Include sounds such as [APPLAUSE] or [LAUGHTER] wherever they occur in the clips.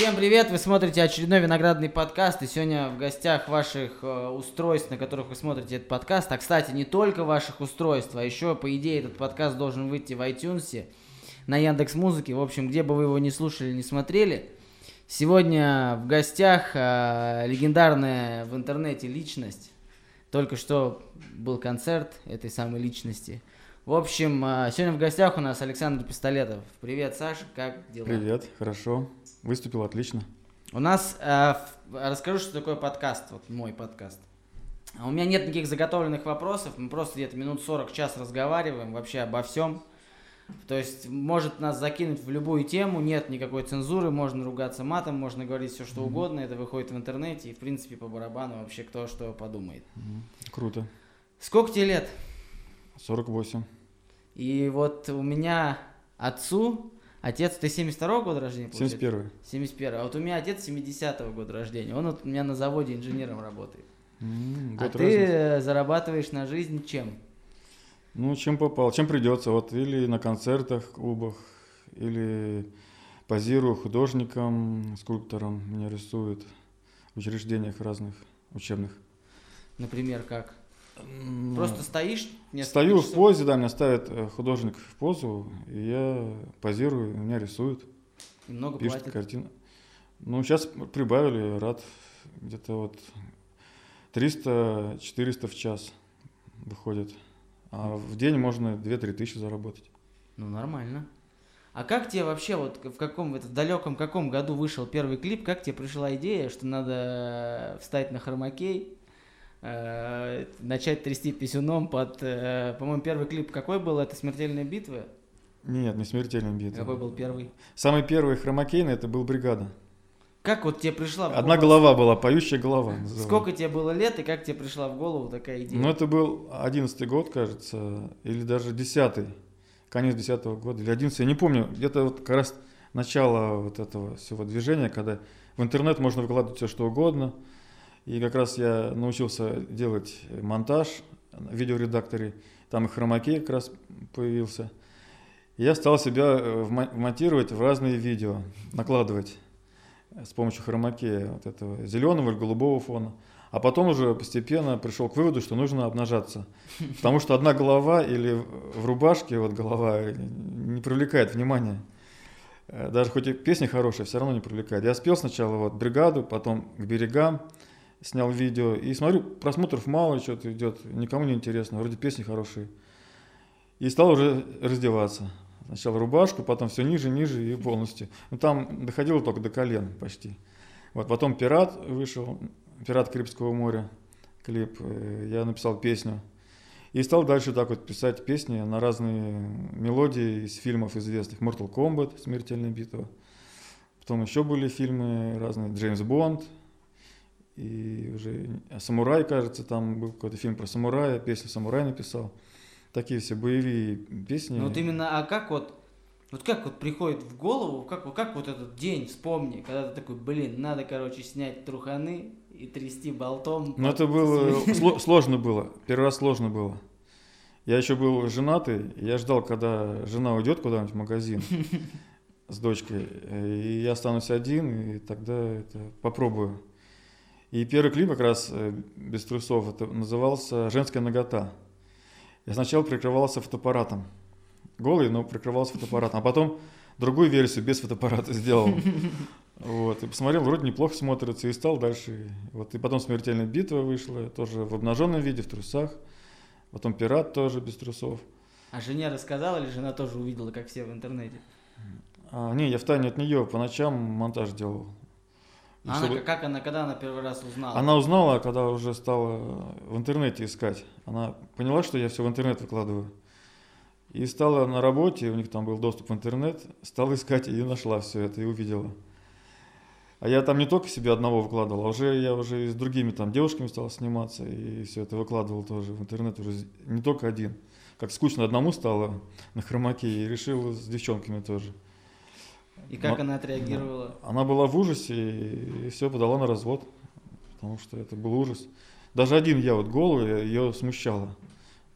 Всем привет! Вы смотрите очередной виноградный подкаст, и сегодня в гостях ваших э, устройств, на которых вы смотрите этот подкаст. А, кстати, не только ваших устройств, а еще, по идее, этот подкаст должен выйти в iTunes, на Яндекс Музыке, в общем, где бы вы его не слушали, не смотрели. Сегодня в гостях э, легендарная в интернете личность. Только что был концерт этой самой личности. В общем, э, сегодня в гостях у нас Александр Пистолетов. Привет, Саша, как дела? Привет, хорошо. Выступил отлично. У нас, э, расскажу, что такое подкаст, вот мой подкаст. А у меня нет никаких заготовленных вопросов, мы просто где-то минут 40 час разговариваем вообще обо всем. То есть может нас закинуть в любую тему, нет никакой цензуры, можно ругаться матом, можно говорить все что угодно, это выходит в интернете и в принципе по барабану вообще кто что подумает. Круто. Сколько тебе лет? 48. И вот у меня отцу Отец, ты 72-го года рождения? Получается? 71 71 А вот у меня отец 70-го года рождения. Он вот у меня на заводе инженером работает. Mm, а ты разница. зарабатываешь на жизнь чем? Ну, чем попал, чем придется. Вот или на концертах, клубах, или позирую художником, скульптором, меня рисуют в учреждениях разных учебных. Например, как? Просто стоишь? Стою часов? в позе, да, меня ставит э, художник в позу, и я позирую, меня рисуют. И много пишут платят? картины. Ну, сейчас прибавили, рад, где-то вот 300-400 в час выходит. А в день можно 2-3 тысячи заработать. Ну, нормально. А как тебе вообще, вот в каком, в далеком каком году вышел первый клип, как тебе пришла идея, что надо встать на хромакей, э, начать трясти писюном под, э, по-моему, первый клип какой был? Это «Смертельная битва»? Нет, не «Смертельная битва». Какой был первый? Самый первый хромакейный это был «Бригада». Как вот тебе пришла в Одна голова была, поющая голова. Называла. Сколько тебе было лет и как тебе пришла в голову такая идея? Ну, это был одиннадцатый год, кажется, или даже десятый, конец десятого года, или одиннадцатый, я не помню, где-то вот как раз начало вот этого всего движения, когда в интернет можно выкладывать все что угодно, и как раз я научился делать монтаж в видеоредакторе. Там и хромакей как раз появился. И я стал себя э, монтировать в разные видео, накладывать с помощью хромакея вот этого зеленого или голубого фона. А потом уже постепенно пришел к выводу, что нужно обнажаться. [LAUGHS] Потому что одна голова или в рубашке вот голова не привлекает внимания. Э, даже хоть и песня хорошая, все равно не привлекает. Я спел сначала вот бригаду, потом к берегам, снял видео, и смотрю, просмотров мало, что-то идет, никому не интересно, вроде песни хорошие. И стал уже раздеваться. Сначала рубашку, потом все ниже, ниже и полностью. Ну там доходило только до колен почти. Вот потом «Пират» вышел, «Пират Карибского моря», клип. Э, я написал песню. И стал дальше так вот писать песни на разные мелодии из фильмов известных. Mortal Kombat, «Смертельная битва». Потом еще были фильмы разные, Джеймс Бонд, и уже «Самурай», кажется, там был какой-то фильм про самурая, песню «Самурай» написал. Такие все боевые песни. Ну вот именно, а как вот, вот как вот приходит в голову, как, как вот этот день вспомни, когда ты такой, блин, надо, короче, снять труханы и трясти болтом. Ну это [LAUGHS] было, сложно было, первый раз сложно было. Я еще был женатый, я ждал, когда жена уйдет куда-нибудь в магазин [LAUGHS] с дочкой, и я останусь один, и тогда это попробую. И первый клип как раз э, без трусов это назывался «Женская нагота». Я сначала прикрывался фотоаппаратом. Голый, но прикрывался фотоаппаратом. А потом другую версию без фотоаппарата сделал. [LAUGHS] Вот, и посмотрел, вроде неплохо смотрится, и стал дальше. Вот, и потом «Смертельная битва» вышла, тоже в обнаженном виде, в трусах. Потом «Пират» тоже без трусов. А жене рассказала или жена тоже увидела, как все в интернете? А, не, я в тайне от нее по ночам монтаж делал. А она, чтобы... как она, когда она первый раз узнала? Она узнала, когда уже стала в интернете искать. Она поняла, что я все в интернет выкладываю. И стала на работе, у них там был доступ в интернет, стала искать и нашла все это и увидела. А я там не только себе одного выкладывал, а уже я уже и с другими там девушками стал сниматься и все это выкладывал тоже в интернет уже не только один. Как скучно одному стало на хромаке и решил с девчонками тоже. И как Но, она отреагировала? Она была в ужасе и все подала на развод, потому что это был ужас. Даже один я вот голый, ее смущало,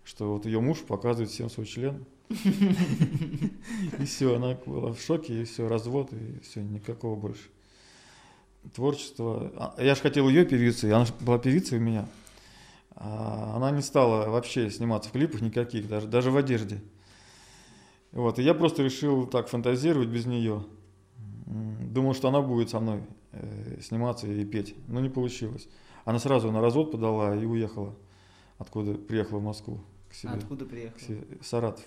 что вот ее муж показывает всем свой член. И все, она была в шоке, и все, развод, и все, никакого больше. творчество. А, Я же хотел ее певицей, она была певицей у меня. А она не стала вообще сниматься в клипах никаких, даже, даже в одежде. Вот, и я просто решил так фантазировать без нее. Думал, что она будет со мной э, сниматься и петь, но не получилось. Она сразу на развод подала и уехала, откуда приехала в Москву к себе, Откуда к приехал? се- Саратов.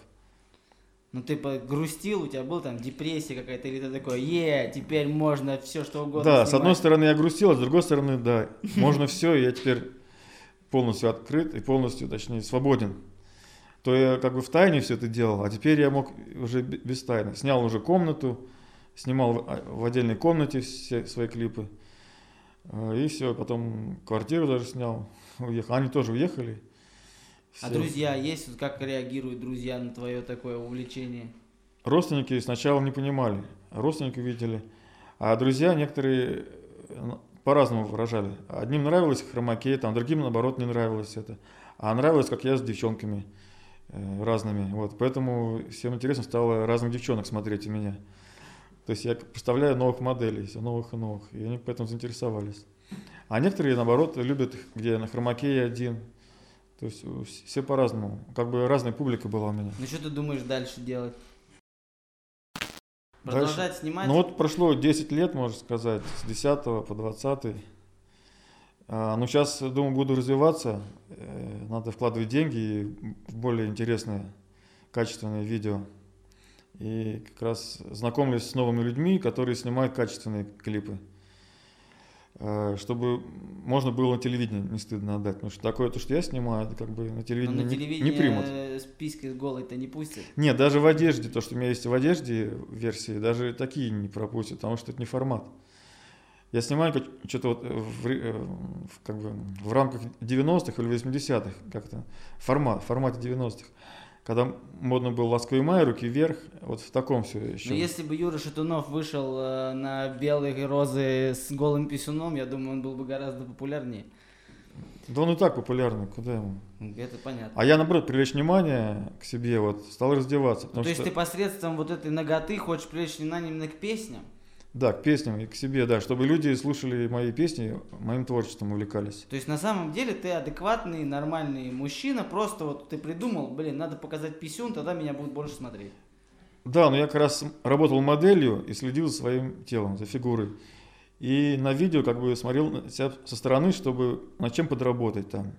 Ну ты грустил, у тебя был там депрессия какая-то, или ты такой, е, теперь можно все что угодно Да, с одной снимать». стороны я грустил, а с другой стороны, да, можно все, и я теперь полностью открыт и полностью, точнее, свободен. То я как бы в тайне все это делал, а теперь я мог уже без тайны. Снял уже комнату, снимал в- а, в отдельной комнате все свои клипы. Э, И все, потом квартиру даже снял, [LAUGHS] уехал. Они тоже уехали. А Всё. друзья есть? Вот как реагируют друзья на твое такое увлечение? Родственники сначала не понимали, родственники видели, а друзья некоторые э, по-разному выражали. Одним нравилось хромакей, там, другим, наоборот, не нравилось это. А нравилось, как я с девчонками э, разными. Вот, поэтому всем интересно стало разных девчонок смотреть у меня. То есть я представляю новых моделей, всё новых и новых, и они поэтому заинтересовались. А некоторые, наоборот, любят, где на хромакее один. То есть все по-разному. Как бы разная публика была у меня. Ну что ты думаешь дальше делать? Дальше? Продолжать снимать? Ну вот прошло 10 лет, можно сказать, с 10 по 20. А, ну сейчас, думаю, буду развиваться. Э, Надо вкладывать деньги в более интересные, качественные видео. И как раз знакомлюсь с новыми людьми, которые снимают качественные клипы. Э, Чтобы можно было на телевидение не стыдно отдать. Потому что такое, то, что я снимаю, это как бы на Но телевидении на не- телевидении не примут. э, списки голой-то не пустят. Нет, даже в одежде, то, что у меня есть в одежде версии, даже такие не пропустят, потому что это не формат. Я снимаю что-то вот э, в как бы в рамках 90-х или 80-х, как-то формат, в формате 90-х. Когда модно был ласковый май, руки вверх, вот в таком все еще. Но если бы Юра Шатунов вышел э, на белые розы с голым писюном, я думаю, он был бы гораздо популярнее. Да он и так популярный, куда ему? Это понятно. А я, наоборот, привлечь внимание к себе, вот, стал раздеваться. Ну, то есть что, ты посредством вот этой ноготы хочешь привлечь внимание именно к песням? Да, к песням и к себе, да, чтобы люди слушали мои песни, моим творчеством увлекались. То есть на самом деле ты адекватный, нормальный мужчина, просто вот ты придумал, блин, надо показать писюн, тогда меня будут больше смотреть. Да, но я как раз работал моделью и следил за своим телом, за фигурой. И на видео как бы смотрел на себя со стороны, чтобы над чем подработать там.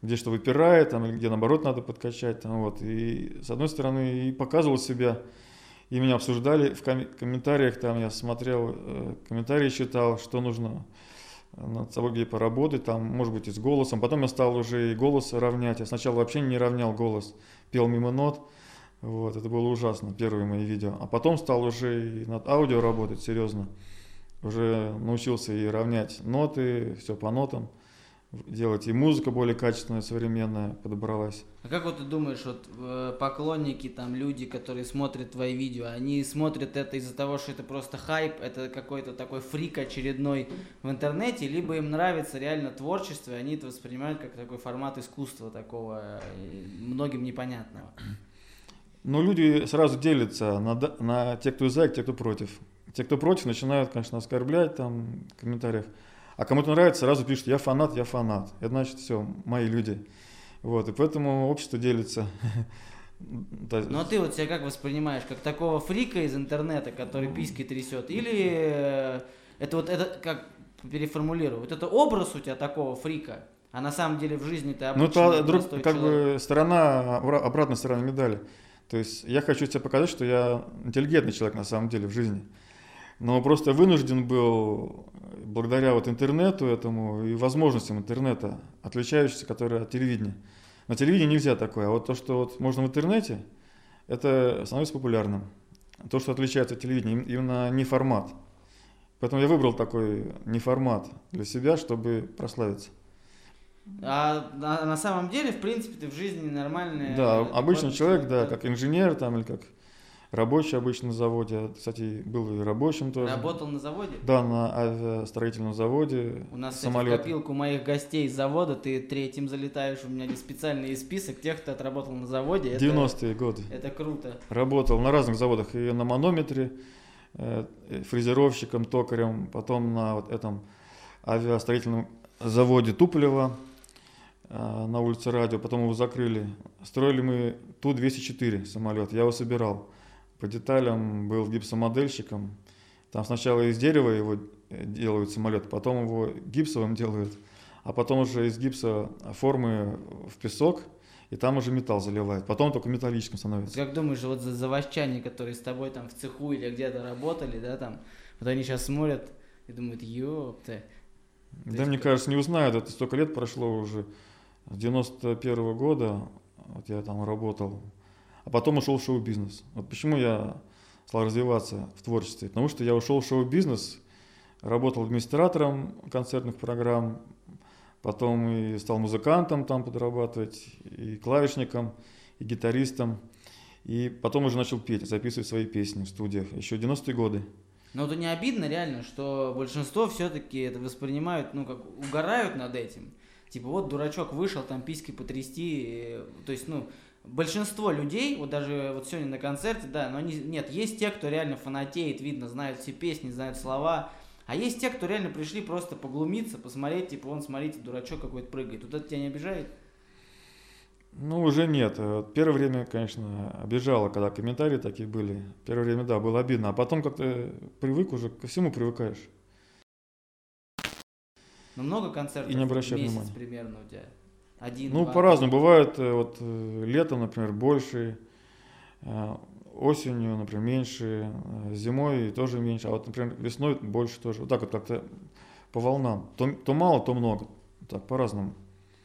Где что выпирает, там, или где наоборот надо подкачать. Там, вот. И с одной стороны и показывал себя, и меня обсуждали в ком- комментариях, там я смотрел, э, комментарии читал, что нужно над собой где поработать, там, может быть, и с голосом. Потом я стал уже и голос равнять. Я сначала вообще не равнял голос, пел мимо нот. Вот, это было ужасно, первые мои видео. А потом стал уже и над аудио работать серьезно. Уже научился и равнять ноты, все по нотам делать. И музыка более качественная, современная подобралась. А как вот ты думаешь, вот э, поклонники, там люди, которые смотрят твои видео, они смотрят это из-за того, что это просто хайп, это какой-то такой фрик очередной в интернете, либо им нравится реально творчество, и они это воспринимают как такой формат искусства такого э, многим непонятного. Но люди сразу делятся на, на те, кто за, и те, кто против. Те, кто против, начинают, конечно, оскорблять там в комментариях. А кому-то нравится, сразу пишут, я фанат, я фанат. Это значит, все, мои люди. Вот, и поэтому общество делится. [LAUGHS] Ну а ты вот себя как воспринимаешь, как такого фрика из интернета, который письки трясет, или э, это вот это как переформулирую, вот это образ у тебя такого фрика, а на самом деле в жизни ты Ну, обычный это друг, как человек. бы сторона, обра- обратная сторона медали. То есть я хочу тебе показать, что я интеллигентный человек на самом деле в жизни. Но просто вынужден был, благодаря вот интернету этому и возможностям интернета, отличающихся, которые от телевидения. На телевидении нельзя такое, а вот то, что вот можно в интернете, это становится популярным. То, что отличается от телевидения, им- именно не формат. Поэтому я выбрал такой не формат для себя, чтобы прославиться. А на, на самом деле, в принципе, ты в жизни нормальный. Да, э, обычный человек, да, как инженер там или как рабочий обычно на заводе. Кстати, был и рабочим тоже. Работал на заводе? Да, на авиастроительном заводе. У нас, кстати, в самолет. копилку моих гостей с завода ты третьим залетаешь. У меня есть специальный список тех, кто отработал на заводе. Это- 90-е годы. Это круто. Работал на разных заводах и на манометре, э, фрезеровщиком, токарем, потом на вот этом авиастроительном заводе Туполева э, на улице Радио, потом его закрыли. Строили мы Ту-204 самолет, я его собирал. По деталям был гипсомодельщиком. Там сначала из дерева его э, делают самолет, потом его гипсовым делают, а потом уже из гипса формы в песок, и там уже металл заливают. Потом только металлическим становится. Как думаешь, вот за заводчане, которые с тобой там в цеху или где-то работали, да, там, вот они сейчас смотрят и думают, ёпта. Да, мне кажется, не узнают, это столько лет прошло уже. С 91 -го года вот я там работал, а потом ушел в шоу-бизнес. Вот почему я стал развиваться в творчестве? Потому что я ушел в шоу-бизнес, работал администратором концертных программ, потом и стал музыкантом там подрабатывать, и клавишником, и гитаристом. И потом уже начал петь, записывать свои песни в студиях, еще 90-е годы. Но это не обидно реально, что большинство все-таки это воспринимают, ну, как угорают над этим. Типа, вот дурачок вышел, там письки потрясти. То есть, ну, большинство людей, вот даже вот сегодня на концерте, да, но они, нет, есть те, кто реально фанатеет, видно, знают все песни, знают слова, а есть те, кто реально пришли просто поглумиться, посмотреть, типа, вон, смотрите, дурачок какой-то прыгает. Вот это тебя не обижает? Ну, уже нет. Первое время, конечно, обижало, когда комментарии такие были. Первое время, да, было обидно. А потом как-то привык уже, ко всему привыкаешь. Ну, много концертов И не обращай в месяц внимания. примерно у тебя? Один, Ну, по-разному. Бывает, э, вот э, летом, например, больше, э, осенью, например, меньше, зимой тоже меньше, а вот, например, весной больше тоже. Вот так вот как-то по волнам. То, то мало, то много. Так, по-разному.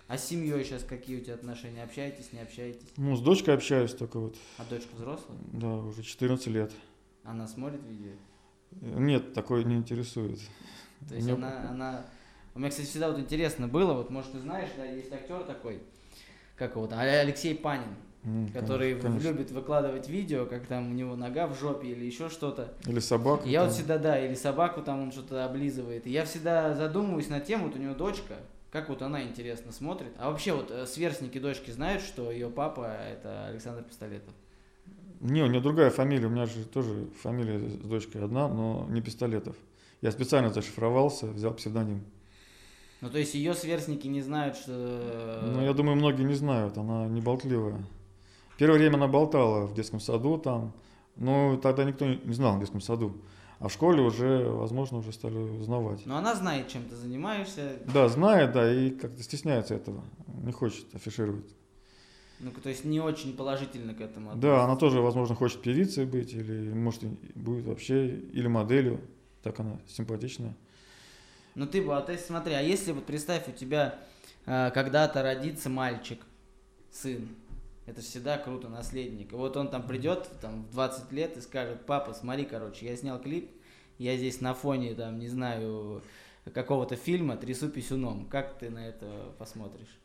А с семьей сейчас какие у тебя отношения? Общаетесь, не общаетесь? Ну, с дочкой общаюсь только вот, А дочка взрослая? да, уже 14 лет. Она смотрит видео? Нет, такое не интересует. То есть Не- она, она... У меня, кстати, всегда вот интересно было, вот, может, ты знаешь, да, есть актер такой, как его там, Алексей Панин, М, который конечно, конечно. любит выкладывать видео, как там у него нога в жопе или еще что-то. Или собака. И я вот там. всегда, да, или собаку там он что-то облизывает. И я всегда задумываюсь на тему, вот у него дочка, как вот она интересно смотрит. А вообще вот э, сверстники дочки знают, что ее папа это Александр Пистолетов. Не, у нее другая фамилия, у меня же тоже фамилия с дочкой одна, но не Пистолетов. Я специально зашифровался, взял псевдоним. Ну, то есть ее сверстники не знают, что... э, Ну, я думаю, многие не знают, она не болтливая. Первое время она болтала в детском саду там, но тогда никто не знал в детском саду. А в школе уже, возможно, уже стали узнавать. Но она знает, чем ты занимаешься. Да, знает, да, и как-то стесняется этого, не хочет афишировать. Ну, то есть не очень положительно к этому Да, она относится. тоже, возможно, хочет певицей быть, или, может, будет вообще, или моделью. Так она симпатичная. Ну ты бы, а ты смотри, а если вот представь, у тебя э, когда-то родится мальчик, сын, это всегда круто, наследник. И вот он там придет там, в 20 лет и скажет, папа, смотри, короче, я снял клип, я здесь на фоне, там, не знаю, какого-то фильма трясу писюном. Как ты на это посмотришь?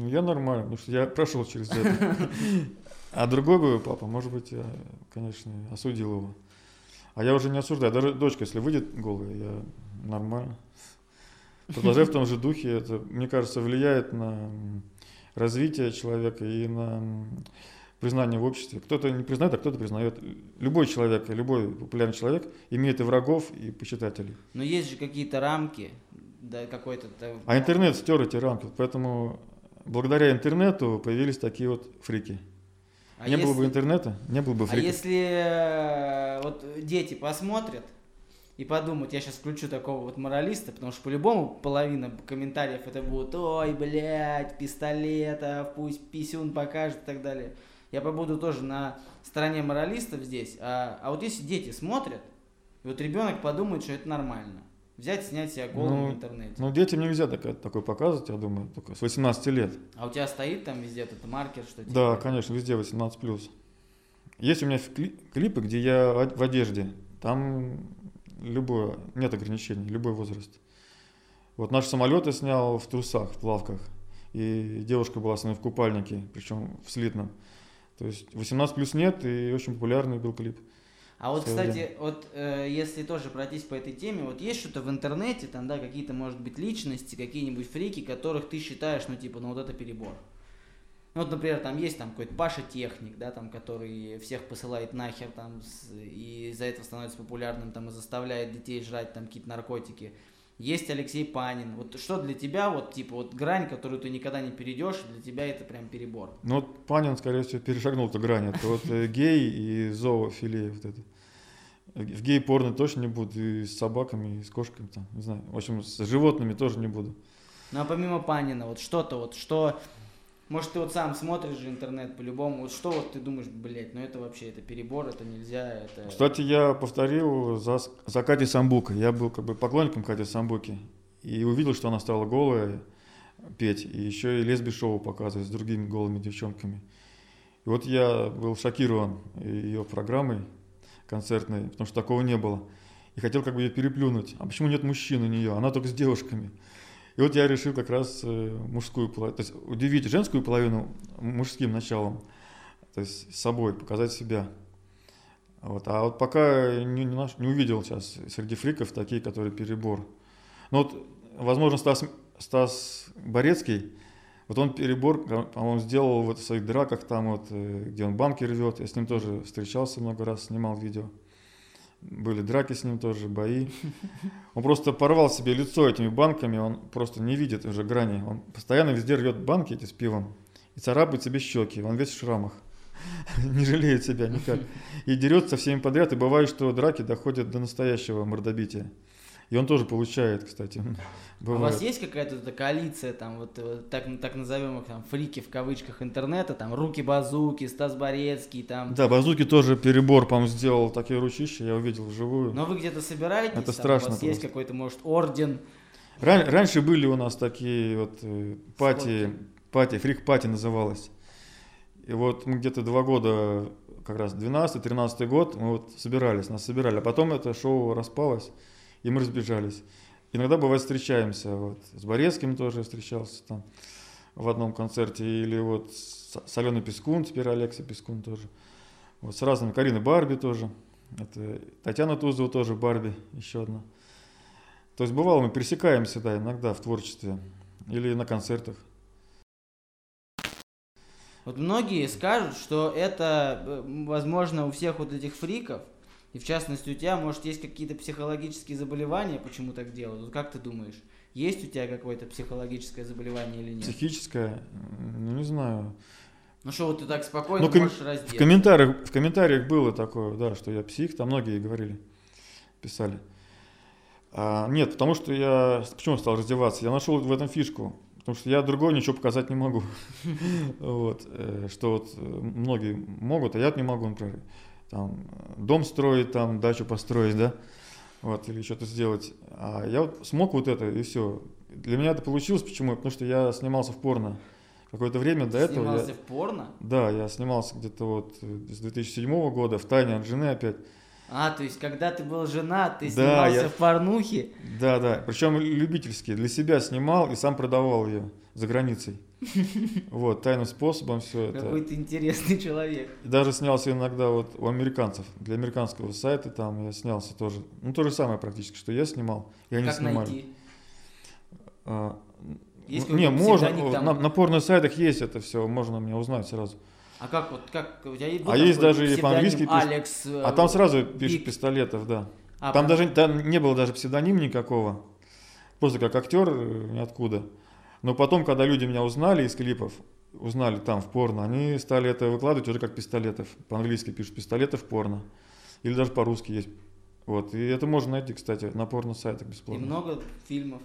Ну, я нормально, потому что я прошел через это. А другой бы папа, может быть, я, конечно, осудил его. А я уже не осуждаю. Даже дочка, если выйдет голая, я нормально. Продолжай в том же духе. Это, мне кажется, влияет на развитие человека и на признание в обществе. Кто-то не признает, а кто-то признает. Любой человек, любой популярный человек имеет и врагов, и почитателей. Но есть же какие-то рамки, да, какой-то... А интернет стер эти рамки. Поэтому благодаря интернету появились такие вот фрики. А не было бы если- интернета, не было бы А фриков. если э, вот дети посмотрят и подумают, я сейчас включу такого вот моралиста, потому что по-любому половина комментариев это будут, ой, блядь, пистолетов, пусть писюн покажет и так далее. Я побуду тоже на стороне моралистов здесь. А, а вот если дети смотрят, и вот ребенок подумает, что это нормально. Взять, снять себя голым Ну, в интернете. Ну, детям нельзя такое, такое показывать, я думаю, только с 18 лет. А у тебя стоит там везде этот маркер, что типа, Да, конечно, везде 18+. Есть у меня кли- клипы, где я в одежде. Там любое, нет ограничений, любой возраст. Вот наш самолет я снял в трусах, в плавках. И девушка была со мной в купальнике, причем в слитном. То есть 18 плюс нет, и очень популярный был клип. А вот, кстати, вот э, если тоже пройтись по этой теме, вот есть что-то в интернете, там, да, какие-то, может быть, личности, какие-нибудь фрики, которых ты считаешь, ну, типа, ну, вот это перебор. Ну вот, например, там есть там какой-то Паша Техник, да, там, который всех посылает нахер там и из-за этого становится популярным, там, и заставляет детей жрать там какие-то наркотики. Есть Алексей Панин. Вот что для тебя, вот, типа, вот грань, которую ты никогда не перейдешь, для тебя это прям перебор. Ну вот Панин, скорее всего, перешагнул эту грань. Это вот э, гей и зоофилия вот это. В гей-порно точно не буду, и с собаками, и с кошками там, не знаю. В общем, с животными тоже не буду. Ну а помимо Панина, вот что-то вот, что... Может, ты вот сам смотришь же интернет по-любому, вот что вот ты думаешь, блядь, ну это вообще, это перебор, это нельзя, это... Кстати, я повторил за, за Катей Самбука. Я был как бы поклонником Кати Самбуки. И увидел, что она стала голая петь. И еще и лесби-шоу показывать с другими голыми девчонками. И вот я был шокирован ее программой концертной, потому что такого не было. И хотел как бы ее переплюнуть. А почему нет мужчин у нее? Она только с девушками. И вот я решил как раз э, мужскую половину, то есть удивить женскую половину мужским началом, то есть собой, показать себя. Вот. А вот пока не, не, наш- не увидел сейчас среди фриков такие, которые перебор. Ну вот, возможно, Стас, Стас Борецкий, вот он перебор, по-моему, сделал вот в своих драках, там вот, э, где он банки рвет. Я с ним тоже встречался много раз, снимал видео. Были драки с ним тоже, бои. Он просто порвал себе лицо этими банками, он просто не видит уже грани. Он постоянно везде рвет банки эти с пивом и царапает себе щеки. Он весь в шрамах. [LAUGHS] Не жалеет себя никак. И дерется всеми подряд. И бывает, что драки доходят до настоящего мордобития. И он тоже получает, кстати. [LAUGHS] А у вас есть какая-то коалиция, там, вот, э, так, так назовем их, там, фрики в кавычках интернета, там, Руки-Базуки, Стас Борецкий, там. Да, Базуки тоже перебор, по-моему, сделал такие ручища, я увидел вживую. Но вы где-то собираетесь? Это там, страшно У вас есть просто. какой-то, может, орден? Ран- раньше были у нас такие вот э, пати, пати, фрик-пати называлась. И вот мы где-то два года, как раз 12-13 год, мы вот собирались, нас собирали. А потом это шоу распалось, и мы разбежались. Иногда, бывает, встречаемся. Вот. С Борецким тоже встречался там в одном концерте. Или вот с, Аленой Пескун, теперь Алекса Пескун тоже. Вот с разными. Карина Барби тоже. Это Татьяна Тузова тоже Барби, еще одна. То есть бывало, мы пересекаемся, да, иногда в творчестве или на концертах. Вот многие скажут, что это, э, возможно, у всех вот этих фриков, и в частности у тебя, может, есть какие-то психологические заболевания, почему так делают? Вот как ты думаешь, есть у тебя какое-то психологическое заболевание или нет? Психическое, ну не знаю. Ну что, вот ты так спокойно Ну, ком- можешь В раздеться? комментариях, в комментариях было такое, да, что я псих, там многие говорили, писали. А, нет, потому что я, почему стал раздеваться? Я нашел в этом фишку, потому что я другого ничего показать не могу. [LAUGHS] Вот, э, что вот э, многие могут, а я не могу, например, там, дом строить, там, дачу построить, да, вот, или что-то сделать. А я вот смог вот это, и все. Для меня это получилось, почему? Потому что я снимался в порно. Какое-то время до этого я... Снимался в порно? Да, я снимался где-то вот э, с 2007 года, в тайне от жены опять. А, то есть, когда ты был женат, ты Да, снимался я- в порнухе? Да, да, причем любительский, для себя снимал и сам продавал ее за границей. Вот, тайным способом все это. Какой ты интересный человек. И даже снялся иногда вот у американцев, для американского сайта там я снялся тоже. Ну, то же самое практически, что я снимал, и они как снимали. найти? А, Есть не, можно, псевдоним там? на, на порно-сайтах есть это все, можно меня узнать сразу. А как вот, как, у тебя был А есть даже и псевдоним по-английски. Алекс, э, А там сразу пишут пистолетов, да. А, Там прям- даже там не было даже псевдонима никакого. Просто как актер э, ниоткуда. Но потом, когда люди меня узнали из клипов, узнали там в порно, они стали это выкладывать уже как пистолетов. По-английски пишут пистолетов порно. Или даже по-русски есть. Вот. И это можно найти, кстати, на порно-сайтах И бесплатно. много фильмов.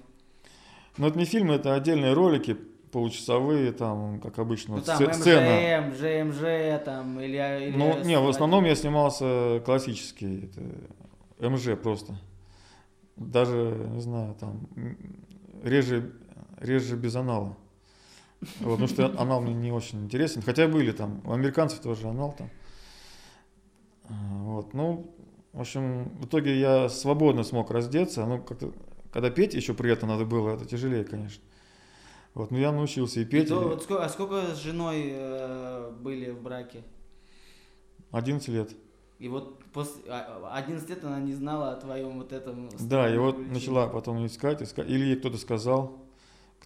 Но это не фильмы, это отдельные ролики, получасовые, там, как обычно, Ну вот там сцена. МЖМ, ЖМЖ, там, или... или Ну, не, в основном я снимался классический, это МЖ просто. Даже, не знаю, там, реже, реже без анала. Вот, потому что анал мне не очень интересен. Хотя были там, у американцев тоже анал там. А, Вот, ну, в общем, в итоге я свободно смог раздеться. Ну, как-то, когда петь еще при этом надо было, это тяжелее, конечно. Вот, но я научился и И петь. то и вот сколько, а сколько с женой э, были в браке? 11 лет. И вот после а, 11 лет она не знала о твоем вот этом... Да, и вот начала потом искать, искать. Или ей кто-то сказал,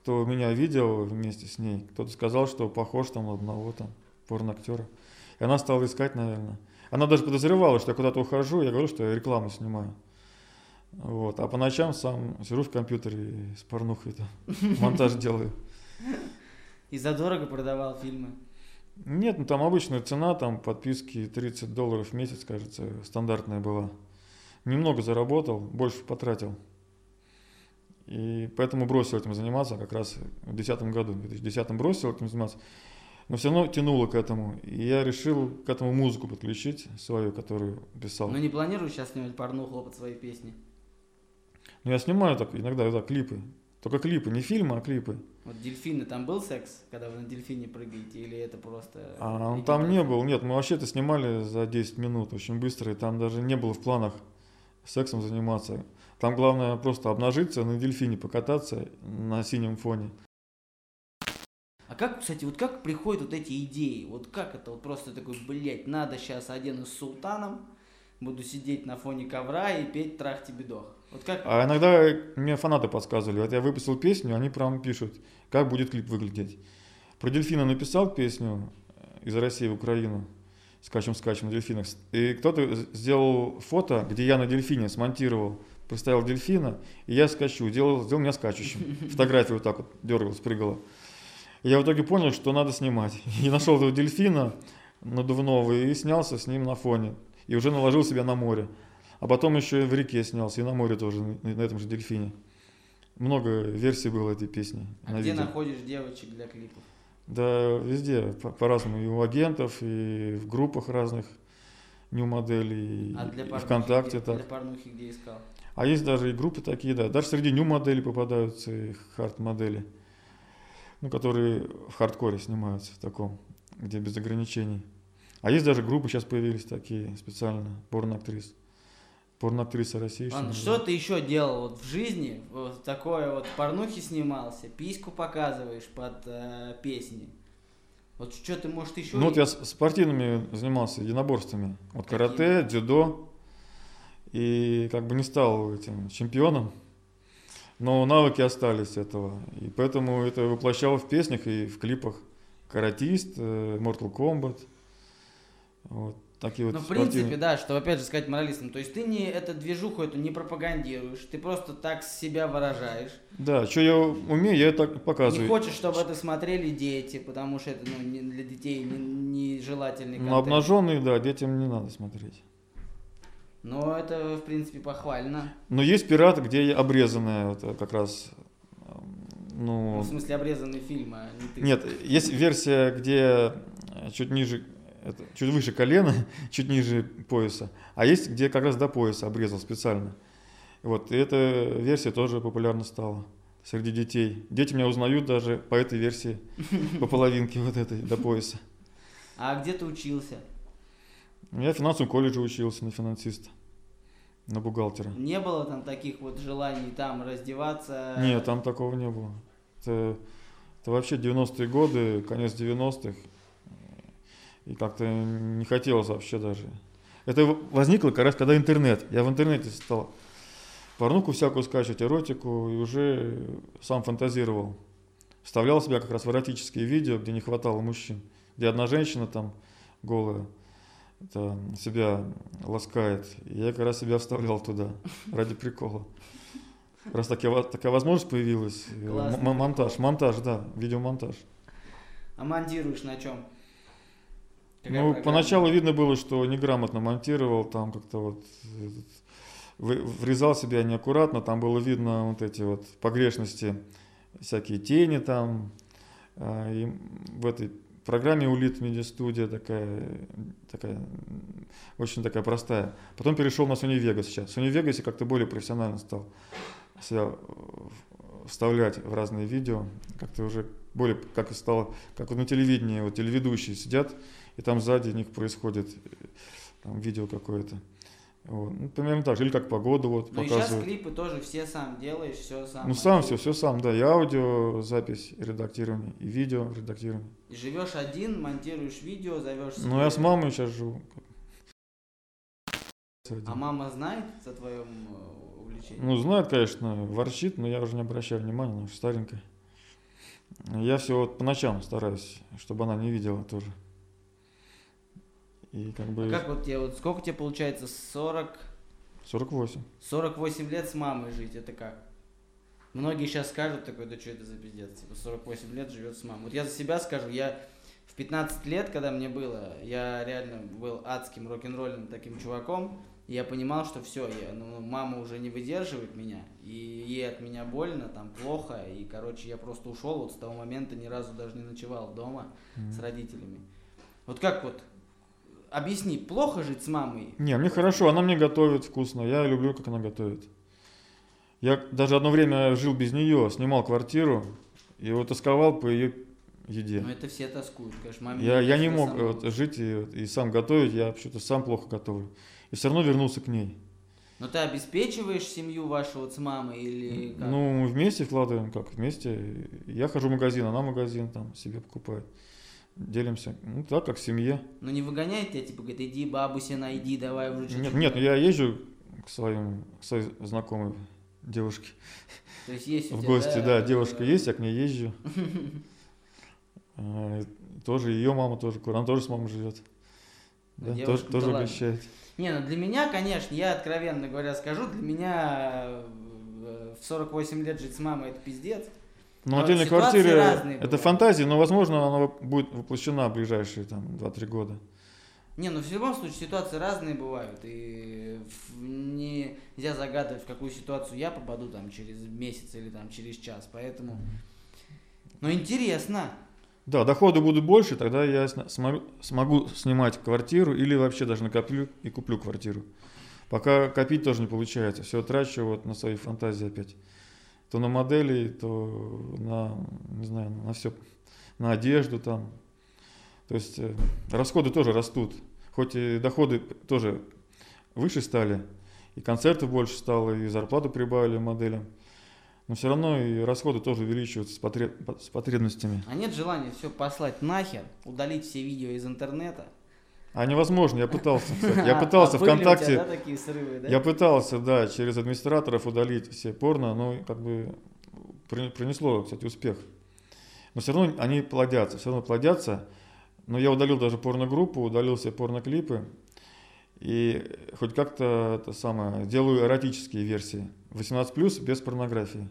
кто меня видел вместе с ней, кто-то сказал, что похож там одного там порноактера. И она стала искать, наверное. Она даже подозревала, что я куда-то ухожу, я говорю, что я рекламу снимаю. Вот. А по ночам сам сижу в компьютере и с порнухой там [LAUGHS] монтаж делаю. И задорого продавал фильмы. Нет, ну там обычная цена, там подписки 30 долларов в месяц, кажется, стандартная была. Немного заработал, больше потратил. И поэтому бросил этим заниматься как раз в 2010 году. В 2010 бросил этим заниматься, но все равно тянуло к этому. И я решил к этому музыку подключить, свою, которую писал. Но не планируешь сейчас снимать порнуху под свои песни? Ну, я снимаю так, иногда да, клипы. Только клипы, не фильмы, а клипы. Вот дельфины, там был секс, когда вы на дельфине прыгаете, или это просто... А, он там не был, нет, мы вообще это снимали за 10 минут, очень быстро, и там даже не было в планах сексом заниматься. Там главное просто обнажиться, на дельфине покататься на синем фоне. А как, кстати, вот как приходят вот эти идеи? Вот как это вот просто такой, блядь, надо сейчас оденусь с султаном, буду сидеть на фоне ковра и петь «Трах тебе дох». Вот как... А иногда мне фанаты подсказывали. Вот я выпустил песню, они прям пишут, как будет клип выглядеть. Про дельфина написал песню из России в Украину. Скачем-скачем на дельфинах. И кто-то сделал фото, где я на дельфине смонтировал, представил дельфина, и я скачу, делал, сделал меня скачущим. [LAUGHS] Фотография вот так вот дергала, спрыгала. И я в итоге понял, что надо снимать. [LAUGHS] И нашел этого дельфина надувного и снялся с ним на фоне. И уже наложил себя на море. А потом еще и в реке снялся, и на море тоже, на этом же дельфине. Много версий было этой песни. А где видео. находишь девочек для клипов? Да, везде, по- по-разному. И у агентов, и в группах разных, нью моделей, а и ВКонтакте. Где, так. Для порнухи где искал? А есть даже и группы такие, да. Даже среди нью моделей попадаются и хард модели, ну, которые в хардкоре снимаются в таком, где без ограничений. А есть даже группы сейчас появились такие специально, порно-актрис порноактриса России. Ладно, что ты еще делал вот в жизни? Вот такое вот порнухи снимался, письку показываешь под э, песни. Вот что ты, может, еще... Ну вот я спортивными занимался, единоборствами. Вот Какие? карате, дзюдо. И как бы не стал этим чемпионом. Но навыки остались этого. И поэтому это воплощал в песнях и в клипах. Каратист, э, Mortal Kombat. Вот такие вот Ну, в принципе, да, что опять же сказать моралистам. То есть ты не эту движуху эту не пропагандируешь, ты просто так себя выражаешь. Да, что я умею, я так показываю. Не хочешь, чтобы это смотрели дети, потому что это ну, не, для детей нежелательный не Ну, обнаженные, да, детям не надо смотреть. Но это, в принципе, похвально. Но есть пираты, где обрезанная, это как раз ну, ну, в смысле, обрезанный фильм, а не ты. Нет, есть версия, где чуть ниже это чуть выше колена, [LAUGHS] чуть ниже пояса. А есть, где как раз до пояса обрезал специально. Вот, и эта версия тоже популярна стала среди детей. Дети меня узнают даже по этой версии, [LAUGHS] по половинке вот этой, до пояса. А где ты учился? Я в финансовом колледже учился на финансиста, на бухгалтера. Не было там таких вот желаний там раздеваться? Нет, там такого не было. Это, это вообще 90-е годы, конец 90-х. И как-то не хотелось вообще даже. Это возникло как раз когда интернет. Я в интернете стал порнуку всякую скачивать, эротику, и уже сам фантазировал. Вставлял себя как раз в эротические видео, где не хватало мужчин. Где одна женщина там голая это, себя ласкает. Я как раз себя вставлял туда ради прикола. Раз такая, такая возможность появилась. Классно. Монтаж, монтаж, да, видеомонтаж. А монтируешь на чем? Какая ну, программа? поначалу видно было, что неграмотно монтировал, там как-то вот врезал себя неаккуратно, там было видно вот эти вот погрешности, всякие тени там. А, и в этой программе Улит Media Studio такая, такая, очень такая простая. Потом перешел на Sony Vegas сейчас. Sony Vegas как-то более профессионально стал себя вставлять в разные видео. Как-то уже более, как и стало, как на телевидении, вот телеведущие сидят, и там сзади них происходит там, видео какое-то. Вот. Ну, примерно так же, или как погоду вот ну показывают. сейчас клипы тоже все сам делаешь, все сам. Ну сам все, все сам, да, и аудио, запись, редактирование, и видео, редактирование. И живешь один, монтируешь видео, зовешь себе... Ну я с мамой сейчас живу. А мама знает о твоем э, увлечении? Ну знает, конечно, ворчит, но я уже не обращаю внимания, она уже старенькая. Я все вот по ночам стараюсь, чтобы она не видела тоже. И как бы... А как вот тебе, вот сколько тебе получается, 40, 48. 48 лет с мамой жить, это как? Многие сейчас скажут такой, да что это за пиздец, типа 48 лет живет с мамой. Вот я за себя скажу, я в 15 лет, когда мне было, я реально был адским рок-н-ролльным таким чуваком, и я понимал, что все, я, ну, мама уже не выдерживает меня, и ей от меня больно, там плохо, и, короче, я просто ушел, вот с того момента ни разу даже не ночевал дома Мгм. с родителями. Вот как вот, объясни, плохо жить с мамой? Не, мне хорошо, она мне готовит вкусно, я люблю, как она готовит. Я даже одно время жил без нее, снимал квартиру и вот тосковал по ее еде. Ну это все тоскуют, конечно, маме Я, я не мог вот, жить и, и сам готовить, я почему-то сам плохо готовлю. И все равно вернулся к ней. Но ты обеспечиваешь семью вашу вот с мамой или как? Ну, мы вместе вкладываем, как вместе. Я хожу в магазин, она в магазин там себе покупает. Делимся. Ну, так, как в семье. Ну не выгоняет тебя, типа, говорит, иди бабуся найди, давай уже чуть-чуть. Нет, нет, я езжу к своим, к своей знакомой девушке То есть есть в тебя, гости, да, э, девушка есть, я к ней езжу. [LAUGHS] А, Тоже ее мама тоже, она тоже с мамой живет. Да, тоже, тоже да угощает. Не, ну для меня, конечно, я откровенно говоря скажу, для меня э, в 48 лет жить с мамой это пиздец. Но А в отдельной квартире это бывают. фантазия, но, возможно, она будет воплощена в ближайшие там 2-3 года. Не, ну в любом случае ситуации разные бывают, и в- нельзя загадывать, в какую ситуацию я попаду там через месяц или там через час, поэтому... Ну интересно. Да, доходы будут больше, тогда я смогу, смогу снимать квартиру или вообще даже накоплю и куплю квартиру. Пока копить тоже не получается. Все трачу вот на свои фантазии опять. То на модели, то на, не знаю, на все, на одежду там. То есть э, расходы тоже растут. Хоть и доходы тоже выше стали, и концертов больше стало, и зарплату прибавили моделям. Но все равно и расходы тоже увеличиваются с, потреб- с потребностями. А нет желания все послать нахер, удалить все видео из интернета? А невозможно, я пытался, кстати. Я [LAUGHS] пытался А у тебя, ВКонтакте, да, такие срывы, да? я пытался, да, через администраторов удалить все порно, но как бы при- принесло, кстати, успех. Но все равно они плодятся, все равно плодятся. Но я удалил даже порногруппу, удалил все порноклипы. И хоть как-то это самое, делаю эротические версии. 18 без порнографии.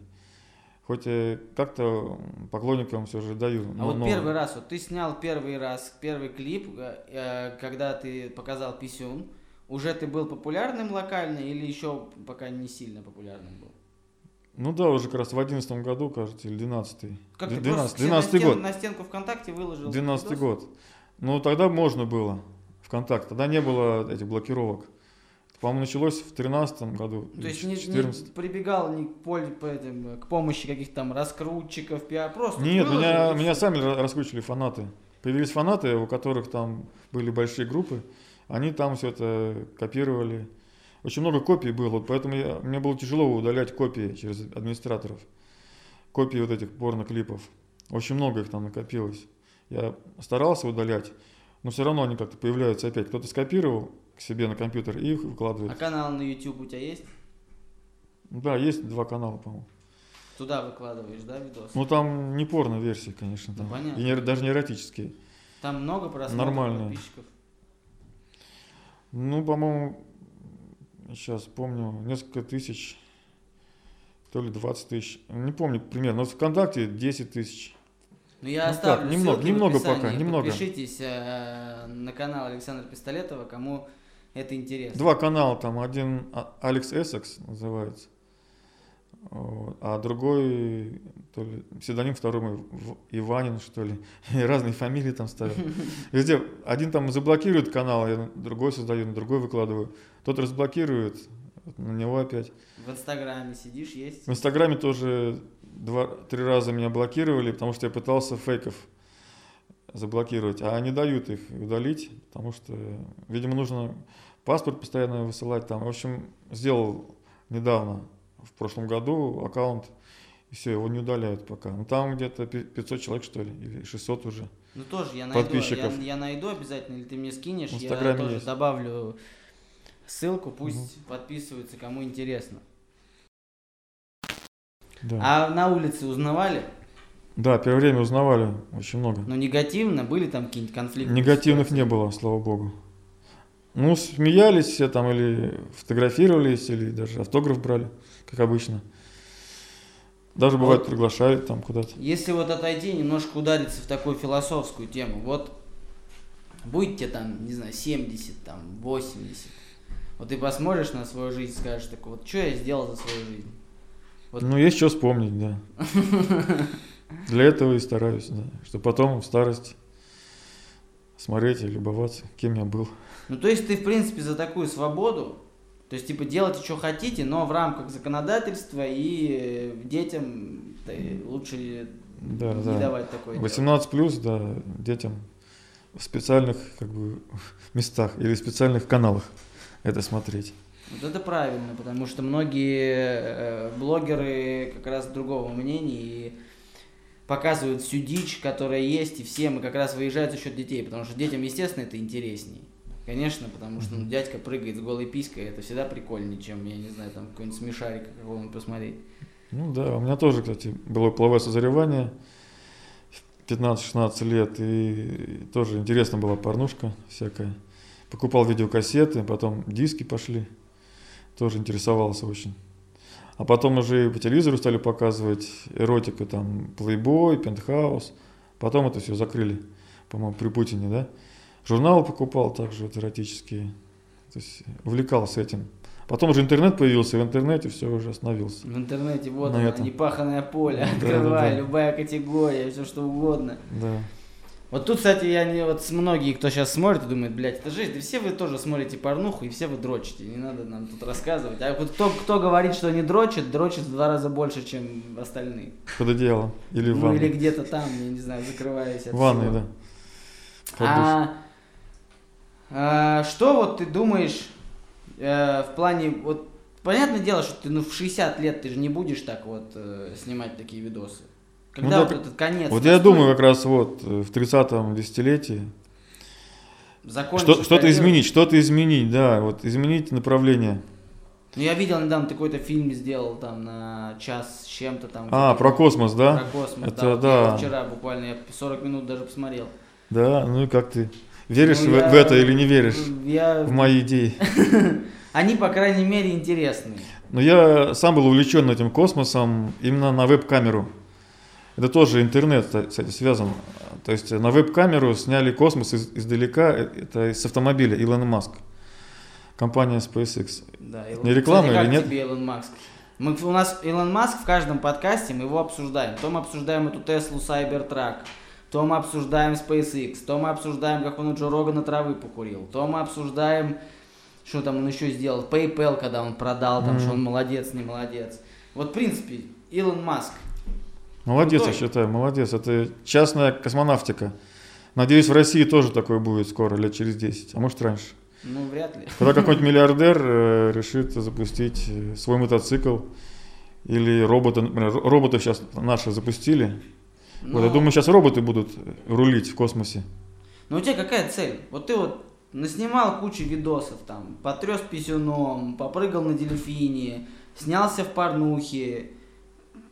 Хоть э, как-то поклонникам все же даю. А вот но- первый раз, вот ты снял первый раз, первый клип, э, э, когда ты показал писюн, уже ты был популярным локально или еще пока не сильно популярным был? Ну да, уже как раз в одиннадцатом году, кажется, или двенадцатый. Как ты 12, просто себе 12 на, стен- год. на стенку ВКонтакте выложил? 12 видос? год. Ну, тогда можно было ВКонтакте. Тогда не было этих блокировок. По-моему, началось в 13 году. То есть не, 14. не прибегал ни к, поль- по этим, к помощи каких-то там раскрутчиков, пиар, просто Нет, меня, меня сами ра- раскручивали фанаты. Появились фанаты, у которых там были большие группы. Они там все это копировали. Очень много копий было, вот поэтому я- мне было тяжело удалять копии через администраторов. Копии вот этих порноклипов. Очень много их там накопилось. Я старался удалять, но все равно они как-то появляются опять. Кто-то скопировал к себе на компьютер и их выкладывает. А канал на YouTube у тебя есть? Да, есть два канала, по-моему. Туда выкладываешь, да, видос? Ну там не порно-версии, конечно. Ну, Там. понятно. И не- даже не эротические. Там много просмотров Нормально. подписчиков. Ну, по-моему, сейчас помню, несколько тысяч, то ли 20 тысяч, не помню примерно, но в ВКонтакте 10 тысяч. Ну, я Ну оставлю так, немного- немного пока, немного. Подпишитесь э, на канал Александра Пистолетова, кому это интересно. Два канала, там один а- Алекс Эссекс называется, а другой, то ли, псевдоним второй мой, Иванин, что ли, [LAUGHS] и разные фамилии там ставят. [LAUGHS] Везде, один там заблокирует канал, я другой создаю, на другой выкладываю. Тот разблокирует, на него опять. В Инстаграме сидишь, есть? В Инстаграме тоже два-три раза меня блокировали, потому что я пытался фейков заблокировать, а они дают их удалить, потому что, видимо, нужно паспорт постоянно высылать там. В общем, сделал недавно, в прошлом году, аккаунт, и все, его не удаляют пока. Ну, там где-то пи- 500 человек, что ли, или 600 уже. Ну тоже я найду, я, Подписчиков. я найду обязательно, или ты мне скинешь, В я тоже есть. добавлю ссылку, пусть подписываются, кому интересно. Да. А на улице узнавали? Да, первое время узнавали очень много. Но негативно были там какие-нибудь конфликты? Негативных не было, слава богу. Ну, смеялись все там или фотографировались, или даже автограф брали, как обычно. Даже бывает Вот. приглашали там куда-то. Если вот отойти, немножко удариться в такую философскую тему, вот будете там, не знаю, 70, там, 80, вот ты посмотришь на свою жизнь, скажешь, так вот, что я сделал за свою жизнь? Вот. Ну, есть что вспомнить, да. [LAUGHS] Для этого и стараюсь, да. Чтобы потом в старости смотреть и любоваться, кем я был. Ну, то есть ты, в принципе, за такую свободу, то есть, типа, делайте, что хотите, но в рамках законодательства и э, детям лучше Да, не да. давать такое делать. 18 плюс, да, детям в специальных как бы местах или в специальных каналах это смотреть. Вот это правильно, потому что многие э, блогеры как раз другого мнения и показывают всю дичь, которая есть, и всем, и как раз выезжают за счет детей, потому что детям, естественно, это интересней. Конечно, потому что ну, дядька прыгает с голой писькой, это всегда прикольнее, чем, я не знаю, там какой-нибудь смешарик какого-нибудь посмотреть. Ну да, у меня тоже, кстати, было половое созревание в 15-16 лет, и тоже интересно была порнушка всякая. Покупал видеокассеты, потом диски пошли, тоже интересовался очень. А потом уже и по телевизору стали показывать эротику, там, Playboy, Penthouse. Потом это все закрыли, по-моему, при Путине, да? Журналы покупал также вот, эротические. То есть увлекался этим. Потом уже интернет появился, в интернете все уже остановился. В интернете вот На оно, этом. непаханное поле, Да, открывай, да, да. любая категория, все что угодно. Да. Вот тут, кстати, я не вот с многие, кто сейчас смотрит и думает, блядь, это жизнь, да все вы тоже смотрите порнуху и все вы дрочите, не надо нам тут рассказывать. А вот кто, кто говорит, что не дрочит, дрочит в два раза больше, чем остальные. Под одеялом или в ну ванной. или где-то там, я не знаю, закрываясь от В ванной, всего. да. Душ. А, а, что вот ты думаешь э, в плане, вот понятное дело, что ты ну в 60 лет ты же не будешь так вот э, снимать такие видосы. Когда Ну, вот так- этот конец? Вот я думаю, как раз вот э, в 30-м десятилетии что, что-то изменить, что-то изменить, да, вот изменить направление. Ну, я видел недавно ты какой-то фильм сделал там на час с чем-то там. А, про космос, да? Про космос, Это да. вот я да. вчера буквально, я 40 минут даже посмотрел. Да, ну и как ты? Веришь Ну, в, я- в это или не веришь? Я... В мои идеи. [LAUGHS] Они, по крайней мере, интересные. Но я сам был увлечен этим космосом именно на веб-камеру. Это тоже интернет, кстати, связан. То есть на веб-камеру сняли космос из- издалека, э, это с автомобиля Илон Маск, компания SpaceX. Да, Не реклама Кстати, или нет? тебе Илон Маск? Мы, у нас Илон Маск в каждом подкасте, мы его обсуждаем. То мы обсуждаем эту Теслу Cybertruck, то мы обсуждаем SpaceX, то мы обсуждаем, как он у Джо Рогана травы покурил, то мы обсуждаем, что там он еще сделал, PayPal, когда он продал, там, Мгм. что он молодец, не молодец. Вот, в принципе, Илон Маск, Молодец, Крутой. я считаю, молодец. Это частная космонавтика. Надеюсь, в России тоже такое будет скоро, лет через 10, а может раньше. ну, вряд ли. Когда [LAUGHS] какой-нибудь миллиардер э, решит запустить э, свой мотоцикл или робота, например, ро- роботов сейчас наши запустили. Вот, я Но- думаю, сейчас роботы будут рулить в космосе. Ну у тебя какая цель? Вот ты вот наснимал кучу видосов там, потряс писюном, попрыгал на дельфине, снялся в порнухе.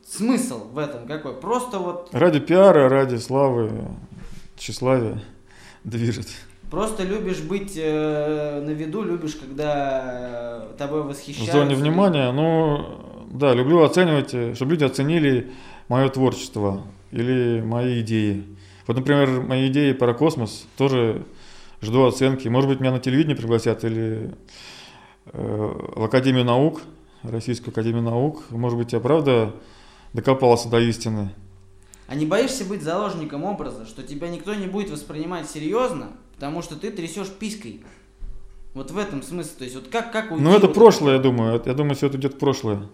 Смысл в этом какой? Просто вот, Ради пиара, ради славы, тщеславия движет. просто любишь быть э, на виду, любишь, когда э, тобой В восхищаются. зоне внимания, ну, да, люблю оценивать, э, чтобы люди оценили мое творчество или мои идеи. Вот, например, мои идеи про космос тоже жду оценки. Может быть, меня на телевидении пригласят или э, в Академию наук, Российскую Академию наук. Может быть, я правда докопался до истины. А не боишься быть заложником образа, что тебя никто не будет воспринимать серьезно, потому что ты трясешь пиской? Вот в этом смысле. То есть вот как, как уйти Ну, это вот прошлое, я думаю. Я думаю, все это идет в прошлое